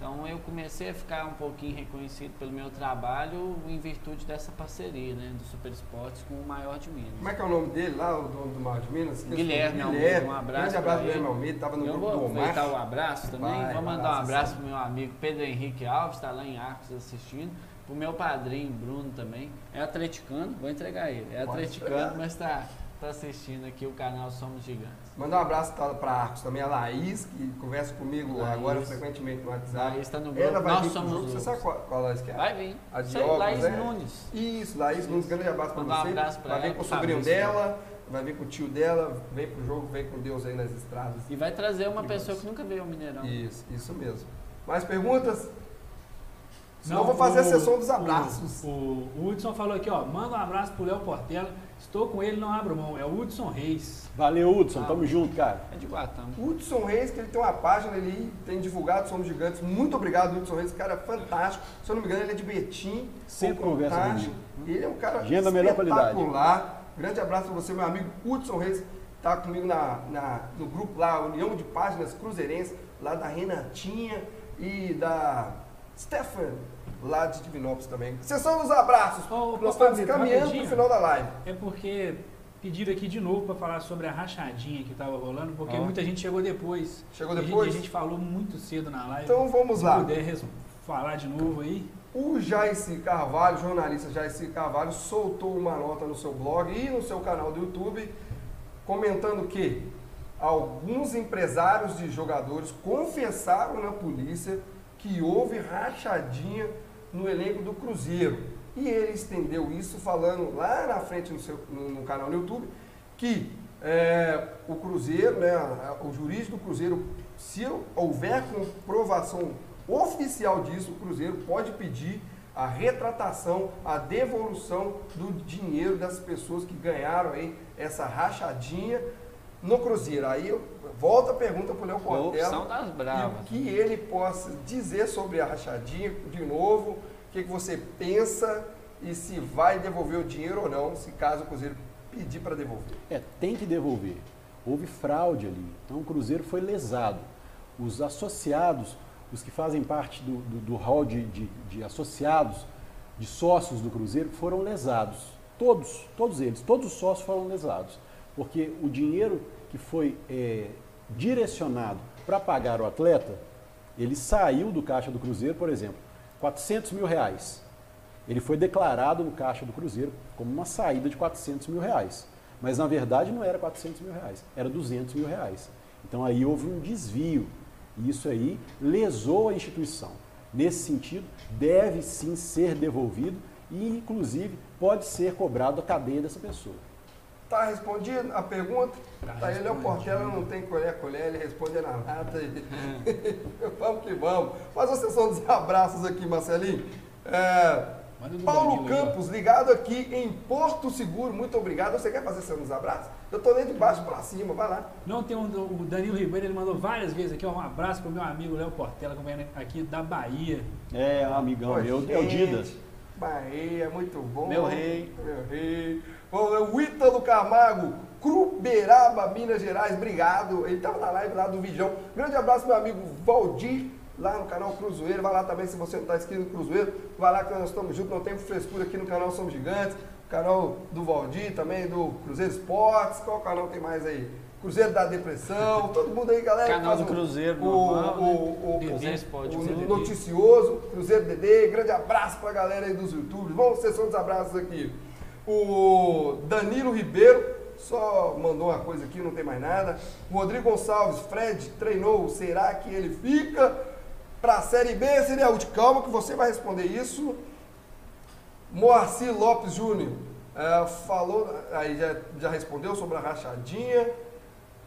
Então eu comecei a ficar um pouquinho reconhecido pelo meu trabalho em virtude dessa parceria, né, do Super Esportes com o Maior de Minas. Como é que é o nome dele lá, o dono do Mar de Minas? Guilherme Guilherme. um abraço Grande abraço Guilherme. Almeida, estava no eu grupo vou do Omar. aproveitar o abraço também. Vai, vou mandar um abraço, sim. pro meu amigo Pedro Henrique Alves, está lá em Arcos assistindo. Pro meu padrinho, Bruno, também. É atleticano, vou entregar ele. É Pode atleticano, mas está tá assistindo aqui o canal Somos Gigantes. Mandar um abraço para Arcos também, a Laís, que conversa comigo Laís. agora frequentemente no WhatsApp. Laís está no Ela grupo, vai nós vir somos jogo. Você sabe qual, qual Laís que é? Vai vir. A de óculos, Laís né? Nunes. Isso, Laís, um grande abraço pra Mandar um você. abraço pra vai ela, vir com o sobrinho dela, vai vir com o tio dela, vem pro jogo, vem com Deus aí nas estradas. E vai trazer uma pessoa que nunca veio ao Mineirão. Isso, isso mesmo. Mais perguntas? Senão eu vou fazer a o- sessão dos abraços. O, o Hudson falou aqui, ó, manda um abraço pro Léo Portela. Estou com ele, não abro mão. É o Hudson Reis. Valeu, Hudson, Ah. tamo junto, cara. É de Guatama. Hudson Reis, que ele tem uma página, ele tem divulgado Somos Gigantes. Muito obrigado, Hudson Reis. Esse cara é fantástico. Se eu não me engano, ele é de Betim. Sempre conversa comigo. Ele é um cara Agenda da melhor qualidade. espetacular. Grande abraço para você, meu amigo Hudson Reis. Tá comigo na, na- no grupo lá, União de Páginas Cruzeirenses, lá da Renatinha e da Stefan, lá de Divinópolis também. Sessão dos abraços. Ô, Nós estamos caminhando rapidinho. pro final da live. É porque pediram aqui de novo para falar sobre a rachadinha que estava rolando, porque Ó. muita gente chegou depois. Chegou E a gente- depois? A gente, falou muito cedo na live. Então vamos Se lá. puder res- falar de novo aí. O Jaici Carvalho, jornalista Jaici Carvalho, soltou uma nota no seu blog e no seu canal do YouTube, comentando que alguns empresários de jogadores confessaram na polícia que houve rachadinha no elenco do Cruzeiro. E ele estendeu isso falando lá na frente no, seu, no, no canal no YouTube que é, o Cruzeiro, né, o jurídico do Cruzeiro, se houver comprovação oficial disso, o Cruzeiro pode pedir a retratação, a devolução do dinheiro das pessoas que ganharam aí essa rachadinha no Cruzeiro. Aí eu volto a pergunta para o Léo Portela das e o bravas. que ele possa dizer sobre a rachadinha de novo, o que, que você pensa e se vai devolver o dinheiro ou não, se caso o Cruzeiro pedir para devolver. É, tem que devolver. Houve fraude ali. Então o Cruzeiro foi lesado. Os associados, os que fazem parte do, do, do hall de, de, de associados, de sócios do Cruzeiro, foram lesados. Todos, todos eles, todos os sócios foram lesados. Porque o dinheiro que foi é, direcionado para pagar o atleta, ele saiu do caixa do Cruzeiro, por exemplo, 400 mil reais. Ele foi declarado no caixa do Cruzeiro como uma saída de 400 mil reais. Mas na verdade não era 400 mil reais, era 200 mil reais. Então aí houve um desvio. E isso aí lesou a instituição. Nesse sentido, deve sim ser devolvido e, inclusive, pode ser cobrado a cadeia dessa pessoa. Tá respondido a pergunta? Tá Tá, ele é o. Portela, não tem colher, colher, ele responde na lata. E... vamos que vamos. Faz a sessão dos abraços aqui, Marcelinho. É, Paulo. Campos, ligado aqui em Porto Seguro, muito obrigado. Você quer fazer dos abraços? Eu tô nem de baixo pra cima, vai lá. Não, tem um, o Danilo Ribeiro, ele mandou várias vezes aqui, ó, um abraço pro meu amigo Léo Portela, acompanhando aqui da Bahia. É, amigão Pô, meu, é o gente, Didas. Bahia, muito bom. Meu rei. Meu rei. O Ítalo Camargo, Cruberaba, Minas Gerais, obrigado. Ele estava na live lá do Vidão. Grande abraço, meu amigo Valdir, lá no canal Cruzeiro. Vai lá também, se você não está inscrito no Cruzeiro. Vai lá que nós estamos juntos, não tem frescura aqui no canal Somos Gigantes. Canal do Valdir também, do Cruzeiro Esportes. Qual canal tem mais aí? Cruzeiro da Depressão, todo mundo aí, galera. Canal do Cruzeiro o, normal, o, né? o, o, Cruzeiro Esporte o noticioso, Cruzeiro DD, grande abraço pra galera aí dos YouTubes. Vamos, sessão dos abraços aqui. O Danilo Ribeiro só mandou uma coisa aqui, não tem mais nada. O Rodrigo Gonçalves, Fred treinou, será que ele fica pra Série B? Seria a última. Calma que você vai responder isso. Moacir Lopes Júnior eh, falou, aí já, já respondeu sobre a rachadinha.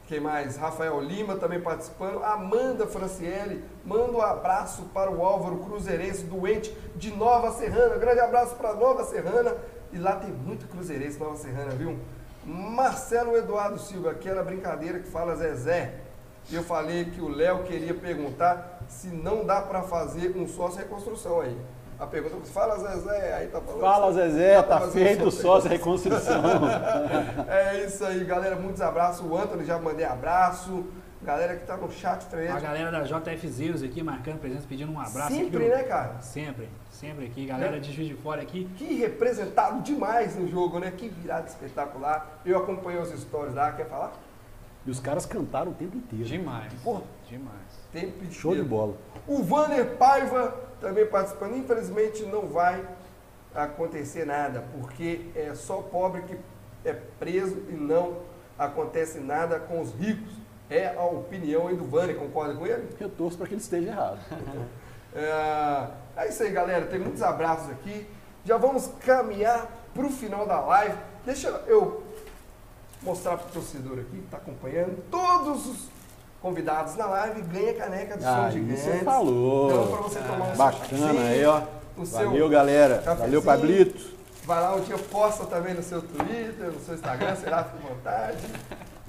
Quem mais? Rafael Lima também participando. Amanda Franciele, manda um abraço para o Álvaro Cruzeirense, doente de Nova Serrana. Grande abraço para Nova Serrana. E lá tem muito Cruzeirense Nova Serrana, viu? Marcelo Eduardo Silva, aquela brincadeira que fala Zezé. Eu falei que o Léo queria perguntar se não dá para fazer um sócio reconstrução aí. A pergunta fala Zezé, aí tá falando. Fala, assim, Zezé, pra tá fazer um feito sócio reconstrução. é isso aí, galera. Muitos abraços. O Antônio já mandei abraço. Galera que tá no chat A frenético. galera da JF Zeros aqui marcando presença, pedindo um abraço. Sempre, aqui, né, cara? Sempre, sempre aqui. Galera de Juiz de Fora aqui. Que representado demais no jogo, né? Que virada espetacular. Eu acompanhei os stories lá. Quer falar? E os caras cantaram o tempo inteiro. Demais. Porra, Demais. tempo inteiro. Show de bola. O Vanner Paiva também participando. Infelizmente não vai acontecer nada, porque é só pobre que é preso e não acontece nada com os ricos. É a opinião aí do Vanner, concorda com ele? Eu torço para que ele esteja errado. É, é isso aí, galera. Tem muitos abraços aqui. Já vamos caminhar para o final da live. Deixa eu mostrar para o torcedor aqui que está acompanhando. Todos os convidados na live ganham caneca do Som Aí Gigantes. você falou. Então, para você tomar um Bacana aí, ó. Valeu, galera. cafezinho. Valeu, Pablito. Vai lá um dia, posta também no seu Twitter, no seu Instagram, será à vontade.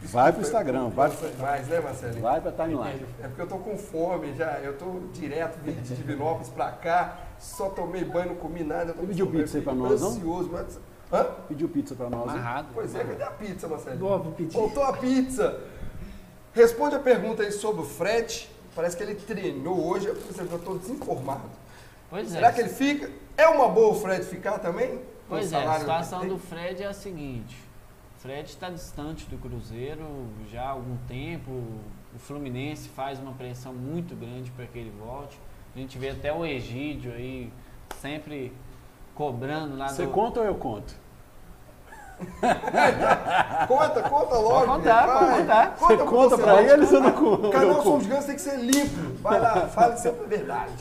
Vai pro Instagram, vai, Gosta demais, né, Marcelinho? vai pra timeline. É porque eu tô com fome já, eu tô direto de Divinópolis pra cá, só tomei banho, não comi nada. Eu tô pediu pizza aí pra fome, nós, não? ansioso, mas... Hã? Pediu pizza pra nós? Amarrado. Pois é, cadê a pizza, Marcelo? Boa, vou pedir. Voltou a pizza. Responde a pergunta aí sobre o Fred. Parece que ele treinou hoje, por exemplo, eu tô desinformado. Pois é. Será que ele fica? É uma boa o Fred ficar também? Com o Pois é, a situação do? Fred é a seguinte. O Fred está distante do Cruzeiro já há algum tempo. O Fluminense faz uma pressão muito grande para que ele volte. A gente vê até o Egídio aí sempre cobrando lá Você do... conta ou eu conto? Conta, conta logo. Pode contar, pode contar. Conta você, pra vai. eles ou não conta? O canal Somos Gigantes tem que ser limpo. Vai lá, fale sempre a verdade.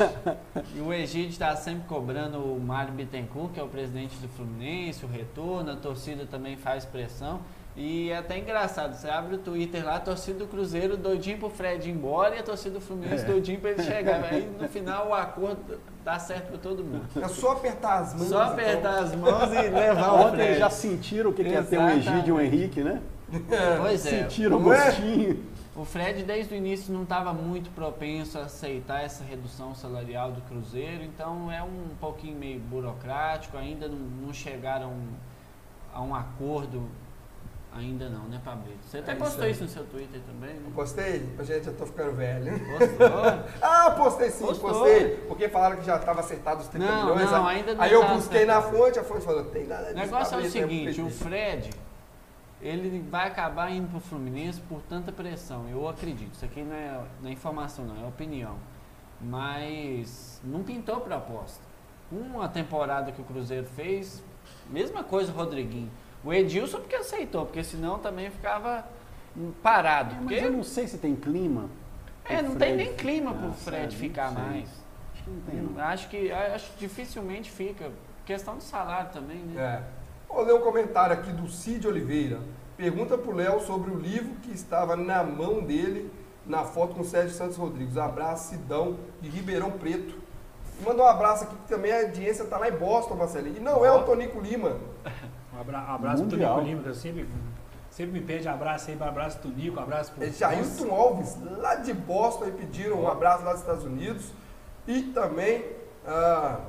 E o Egídio está sempre cobrando o Mário Bittencourt, que é o presidente do Fluminense, o retorno, a torcida também faz pressão. E é até engraçado, você abre o Twitter lá, a torcida do Cruzeiro doidinho pro Fred ir embora e a torcida do Fluminense É. doidinho pra ele chegar. Aí no final o acordo dá certo pra todo mundo. É só apertar as mãos. Só então. apertar as mãos e levar o Ontem Fred. já sentiram o que que é ter um Egídio e um Henrique, né? Pois é, Sentiram o é? gostinho. O Fred desde o início não estava muito propenso a aceitar essa redução salarial do Cruzeiro, então é um pouquinho meio burocrático, ainda não, não chegaram a um acordo, ainda não, né, Pablito? Você até É postou isso no seu Twitter também, né? Postei? Gente, eu tô ficando velho. Postou? Ah, postei sim, Postou. postei. Porque falaram que já estava acertado os 30 Não, milhões. não, aí- ainda não Aí eu tá busquei na fonte, a fonte falou, tem nada O disso. negócio é o Pablito, seguinte, é o. Fred, ele vai acabar indo pro Fluminense por tanta pressão, eu acredito. Isso aqui não é, não é informação não, é opinião. Mas não pintou proposta. Uma temporada que o Cruzeiro fez, mesma coisa o Rodriguinho. O Edilson porque aceitou, porque senão também ficava parado. É, porque mas eu não sei se tem clima. é, não tem Fred nem clima ficar, pro Fred sabe? ficar sei. mais. Acho que não tem, não. Acho que acho que dificilmente fica. Questão de salário também, né? É. Vou ler um comentário aqui do Cid Oliveira. Pergunta pro Léo sobre o livro que estava na mão dele na foto com o Sérgio Santos Rodrigues. Abraço, Sidão, de Ribeirão Preto. E Manda um abraço aqui, que também a audiência tá lá em Boston, Marcelinho. E não é o Tonico Lima. Um abra- abraço pro Mundial. Tonico Lima, que eu sempre, sempre me pede abraço aí, abraço pro Nico, abraço pro É Jailton Alves, lá de Boston, aí pediram um abraço lá dos Estados Unidos. E também ah,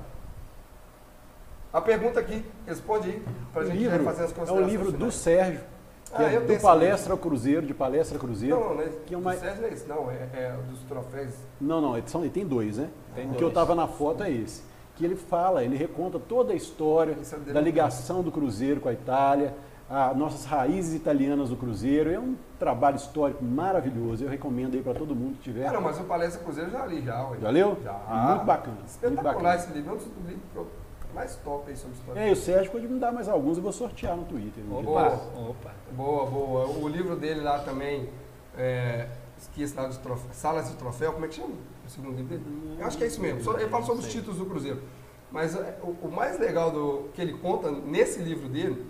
a pergunta aqui, responde aí, pra O gente livro já fazer as é o considerações. livro do finais. Sérgio, que Ah, é do Palestra ao Cruzeiro, de Palestra a Cruzeiro. Não, não, é, que é uma- o Sérgio não é esse, não, é, é dos troféus. Não, não, são, tem dois, né? Tem o dois. que eu estava na foto é esse. Que ele fala, ele reconta toda a história é da ligação do Cruzeiro com a Itália, as nossas raízes italianas do Cruzeiro. É um trabalho histórico maravilhoso. Eu recomendo aí para todo mundo que tiver. Ah, não, mas o Palestra Cruzeiro eu já li, já. ué. Já leu? Já. Muito bacana. Muito Espetacular bacana. esse livro, é um dos livros mais top aí sobre história. É, e o Sérgio pode me dar mais alguns, eu vou sortear no Twitter. Boa. Opa. Boa, boa. O livro dele lá também, é, esqueci lá dos troféus, Salas de Troféu, como é que chama? Segundo livro dele? Eu acho que é isso mesmo. Só- Ele fala sobre os títulos do Cruzeiro. Mas é, o, o mais legal do que ele conta nesse livro dele,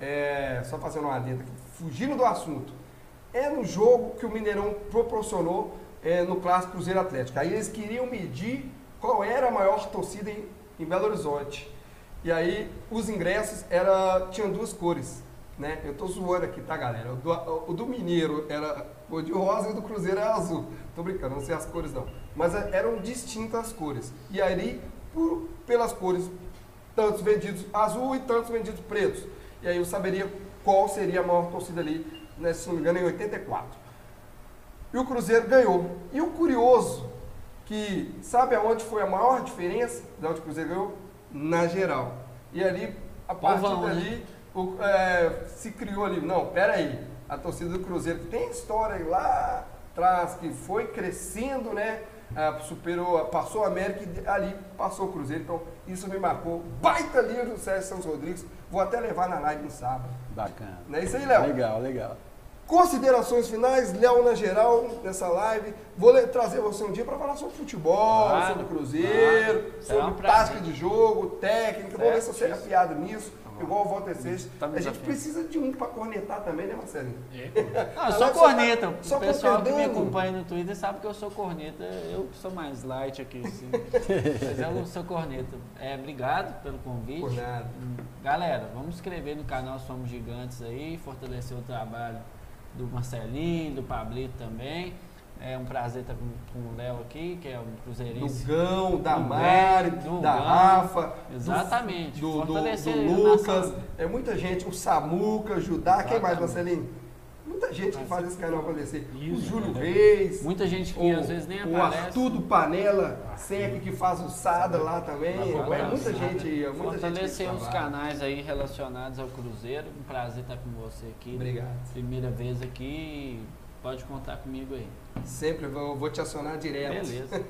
é, só fazendo uma adenda aqui, fugindo do assunto, é no jogo que o Mineirão proporcionou é, no Clássico Cruzeiro Atlético. Aí eles queriam medir qual era a maior torcida em, em Belo Horizonte. E aí os ingressos era, tinham duas cores. Né? Eu tô zoando aqui, tá, galera? O do, o do Mineiro era cor de rosa e o do Cruzeiro era azul. Tô brincando, não sei as cores não. Mas é, eram distintas as cores. E aí, por- pelas cores, tantos vendidos azul e tantos vendidos pretos. E aí eu saberia qual seria a maior torcida ali, né, se não me engano, em 84. E o Cruzeiro ganhou. E o curioso, que sabe aonde foi a maior diferença de onde o Cruzeiro ganhou? Na geral. E ali, a partir Povão, né? dali, o- é, se criou ali. Não, pera aí. A torcida do Cruzeiro, tem história aí lá atrás, que foi crescendo, né? Ah, superou, passou a América e ali passou o Cruzeiro. Então, isso me marcou. Baita livro do Sérgio Santos Rodrigues. Vou até levar na live no sábado. Bacana. Não é isso aí, Léo? Legal, legal. Considerações finais, Léo na geral, nessa live. Vou trazer você um dia para falar sobre futebol, Claro, sobre Cruzeiro, claro. Um sobre prazer. tática de jogo, técnica. Vou ver se você é afiado nisso, igual o Walter Seixas. Tá A gente precisa de um para cornetar também, né, Marcelinho? É, Ah, eu Ela sou só corneta. tá- só o pessoal que me acompanha no Twitter sabe que eu sou corneta. Eu sou mais light aqui, sim. Mas eu sou corneta. É, obrigado pelo convite. Por nada. Hum, Galera, vamos inscrever no canal Somos Gigantes aí, fortalecer o trabalho do Marcelinho, do Pablito também. É um prazer estar com, com o Léo aqui, que é um Do cruzeirense. Gão, da Do Mari, do da Gão. Rafa, do- Exatamente, do, do, do Lucas. É muita gente, o Samuca, Judá, quem mais, Exatamente. Marcelinho? Muita gente que faz esse canal acontecer. O Isso. Júlio Reis. Muita gente que o, às vezes nem o aparece. Arthur do Panela, sempre que faz o Sada lá também. É o muita Sada. gente aí, é muita. Fortalecer os canais aí relacionados ao Cruzeiro. Um prazer estar com você aqui. Obrigado. Primeira vez aqui. Pode contar comigo aí. Sempre vou, vou te acionar direto. Beleza.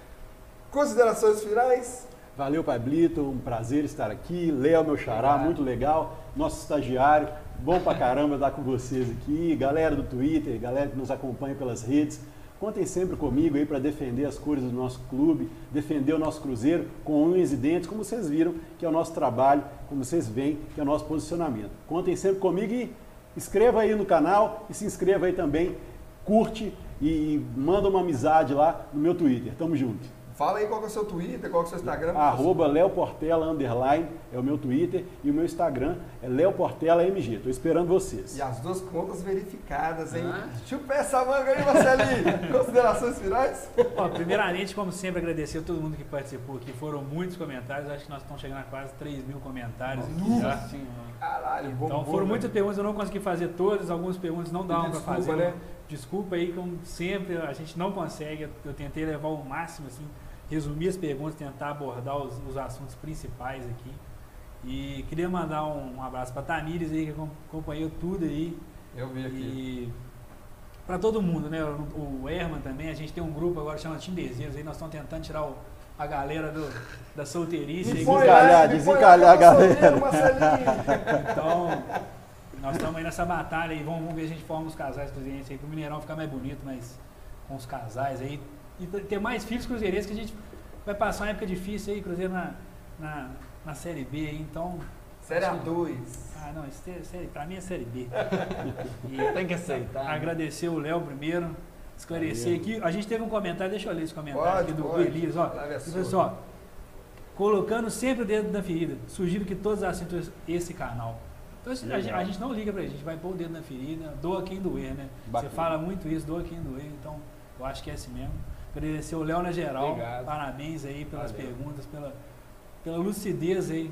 Considerações finais? Valeu, Pablito, um prazer estar aqui. Léo, meu xará, muito legal. Nosso estagiário, bom pra caramba estar com vocês aqui. Galera do Twitter, galera que nos acompanha pelas redes. Contem sempre comigo aí para defender as cores do nosso clube, defender o nosso Cruzeiro com unhas e dentes, como vocês viram, que é o nosso trabalho, como vocês veem, que é o nosso posicionamento. Contem sempre comigo e inscreva aí no canal e se inscreva aí também, curte e manda uma amizade lá no meu Twitter. Tamo junto. Fala aí qual que é o seu Twitter, qual que é o seu Instagram. Arroba Léo Portela Underline é o meu Twitter e o meu Instagram é Léo Portela MG. Tô esperando vocês. E as duas contas verificadas, hein? Ah. Chupa essa manga aí, Marcelinho. Considerações finais? Ó, primeiramente, como sempre, agradecer a todo mundo que participou aqui. Foram muitos comentários, acho que nós estamos chegando a quase 3 mil comentários aqui já. Nossa Senhora. Caralho, bom. Então bom, foram né? muitas perguntas, eu não consegui fazer todas, algumas perguntas não davam para fazer. né? Desculpa aí, como sempre, a gente não consegue. Eu tentei levar o máximo, assim, resumir as perguntas, tentar abordar os, os assuntos principais aqui. E queria mandar um, um abraço para Tamires aí, que acom- acompanhou tudo aí. Eu vi aqui. E para todo mundo, né? O, o Herman também, a gente tem um grupo agora chamado Timbezeiros aí, nós estamos tentando tirar o- a galera do- da solteirice Desencalhar, põe desencalhar a galera. solteiro. Então, nós estamos aí nessa batalha e vamos, vamos ver se a gente forma os casais cruzeirenses aí, para o Mineirão ficar mais bonito, mas com os casais aí. E ter mais filhos cruzeirenses que a gente vai passar uma época difícil aí, Cruzeiro na, na, na Série B aí, então Série A2. Ah, não, isso é, série, pra mim é Série B. E Tem que aceitar. né? agradecer o Léo primeiro, esclarecer aqui. A gente teve um comentário, deixa eu ler esse comentário Pode, aqui do pode. Elias, ó. Falou assim, colocando sempre o dedo na ferida. Sugiro que todos assistam esse canal. Então a, gente, a gente não liga pra gente vai pôr o dedo na ferida, doa quem doer, né? Bacana. Você fala muito isso, doa quem doer, então eu acho que é assim mesmo. Agradecer o Léo na geral, Obrigado. parabéns aí pelas Valeu. perguntas, pela, pela lucidez aí.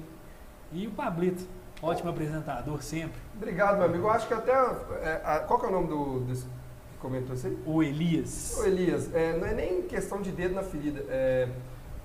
E o Pablito, ótimo apresentador sempre. Obrigado, meu amigo. Eu acho que até. é, a- qual que é o nome do, desse que comentou isso aí? O Elias. Ô Elias, é, não é nem questão de dedo na ferida. É,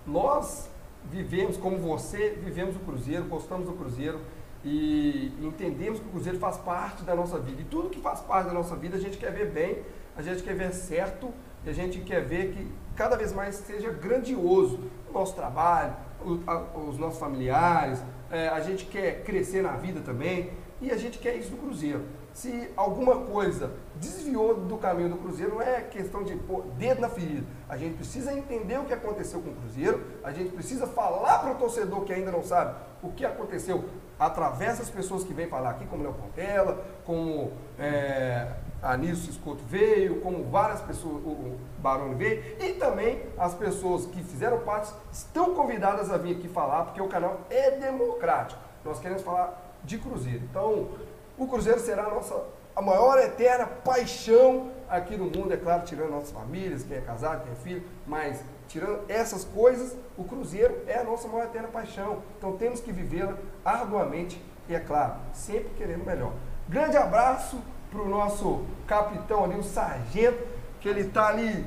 nós vivemos, como você, vivemos o Cruzeiro, gostamos do Cruzeiro e entendemos que o Cruzeiro faz parte da nossa vida. E tudo que faz parte da nossa vida a gente quer ver bem, a gente quer ver certo e a gente quer ver que cada vez mais seja grandioso o nosso trabalho, o- a- os nossos familiares, é, a gente quer crescer na vida também e a gente quer isso do Cruzeiro. Se alguma coisa desviou do caminho do Cruzeiro, não é questão de pôr dedo na ferida. A gente precisa entender o que aconteceu com o Cruzeiro, a gente precisa falar para o torcedor que ainda não sabe o que aconteceu através das pessoas que vêm falar aqui, como Léo Portela, como é, Anísio Escoto veio, como várias pessoas, o, Baroni veio, e também as pessoas que fizeram parte estão convidadas a vir aqui falar, porque o canal é democrático. Nós queremos falar de Cruzeiro. Então, o Cruzeiro será a nossa a maior eterna paixão aqui no mundo, é claro, tirando nossas famílias, quem é casado, quem é filho, mas tirando essas coisas, o Cruzeiro é a nossa maior eterna paixão. Então temos que vivê-la arduamente e, é claro, sempre querendo melhor. Grande abraço para o nosso capitão ali, o sargento, que ele está ali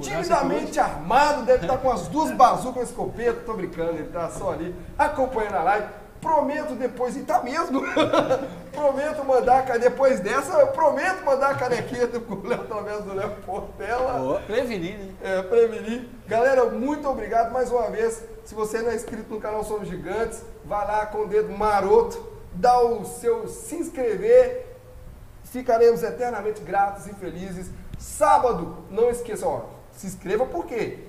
timidamente armado, deve estar com as duas bazucas com escopeta, tô brincando, ele tá só ali acompanhando a live. Prometo depois, e tá mesmo, prometo mandar, depois dessa, eu prometo mandar a canequinha do Léo através do Léo Portela. Prevenir, né? É, prevenir. Galera, muito obrigado mais uma vez. Se você não é inscrito no canal Somos Gigantes, vai lá com o dedo maroto, dá o seu se inscrever. Ficaremos eternamente gratos e felizes. Sábado, não esqueça, ó, se inscreva por quê?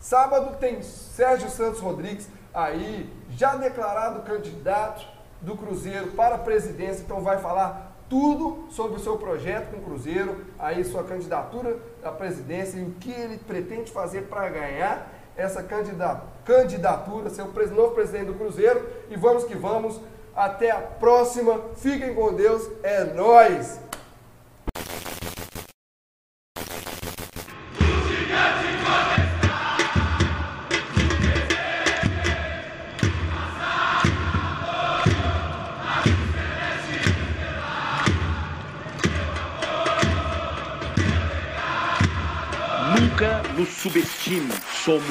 Sábado tem Sérgio Santos Rodrigues aí, já declarado candidato do Cruzeiro para a presidência, então vai falar tudo sobre o seu projeto com o Cruzeiro, aí sua candidatura à presidência e o que ele pretende fazer para ganhar essa candida- candidatura, ser o novo presidente do Cruzeiro. E vamos que vamos. Até a próxima. Fiquem com Deus. É nóis! Nunca nos subestime. Somos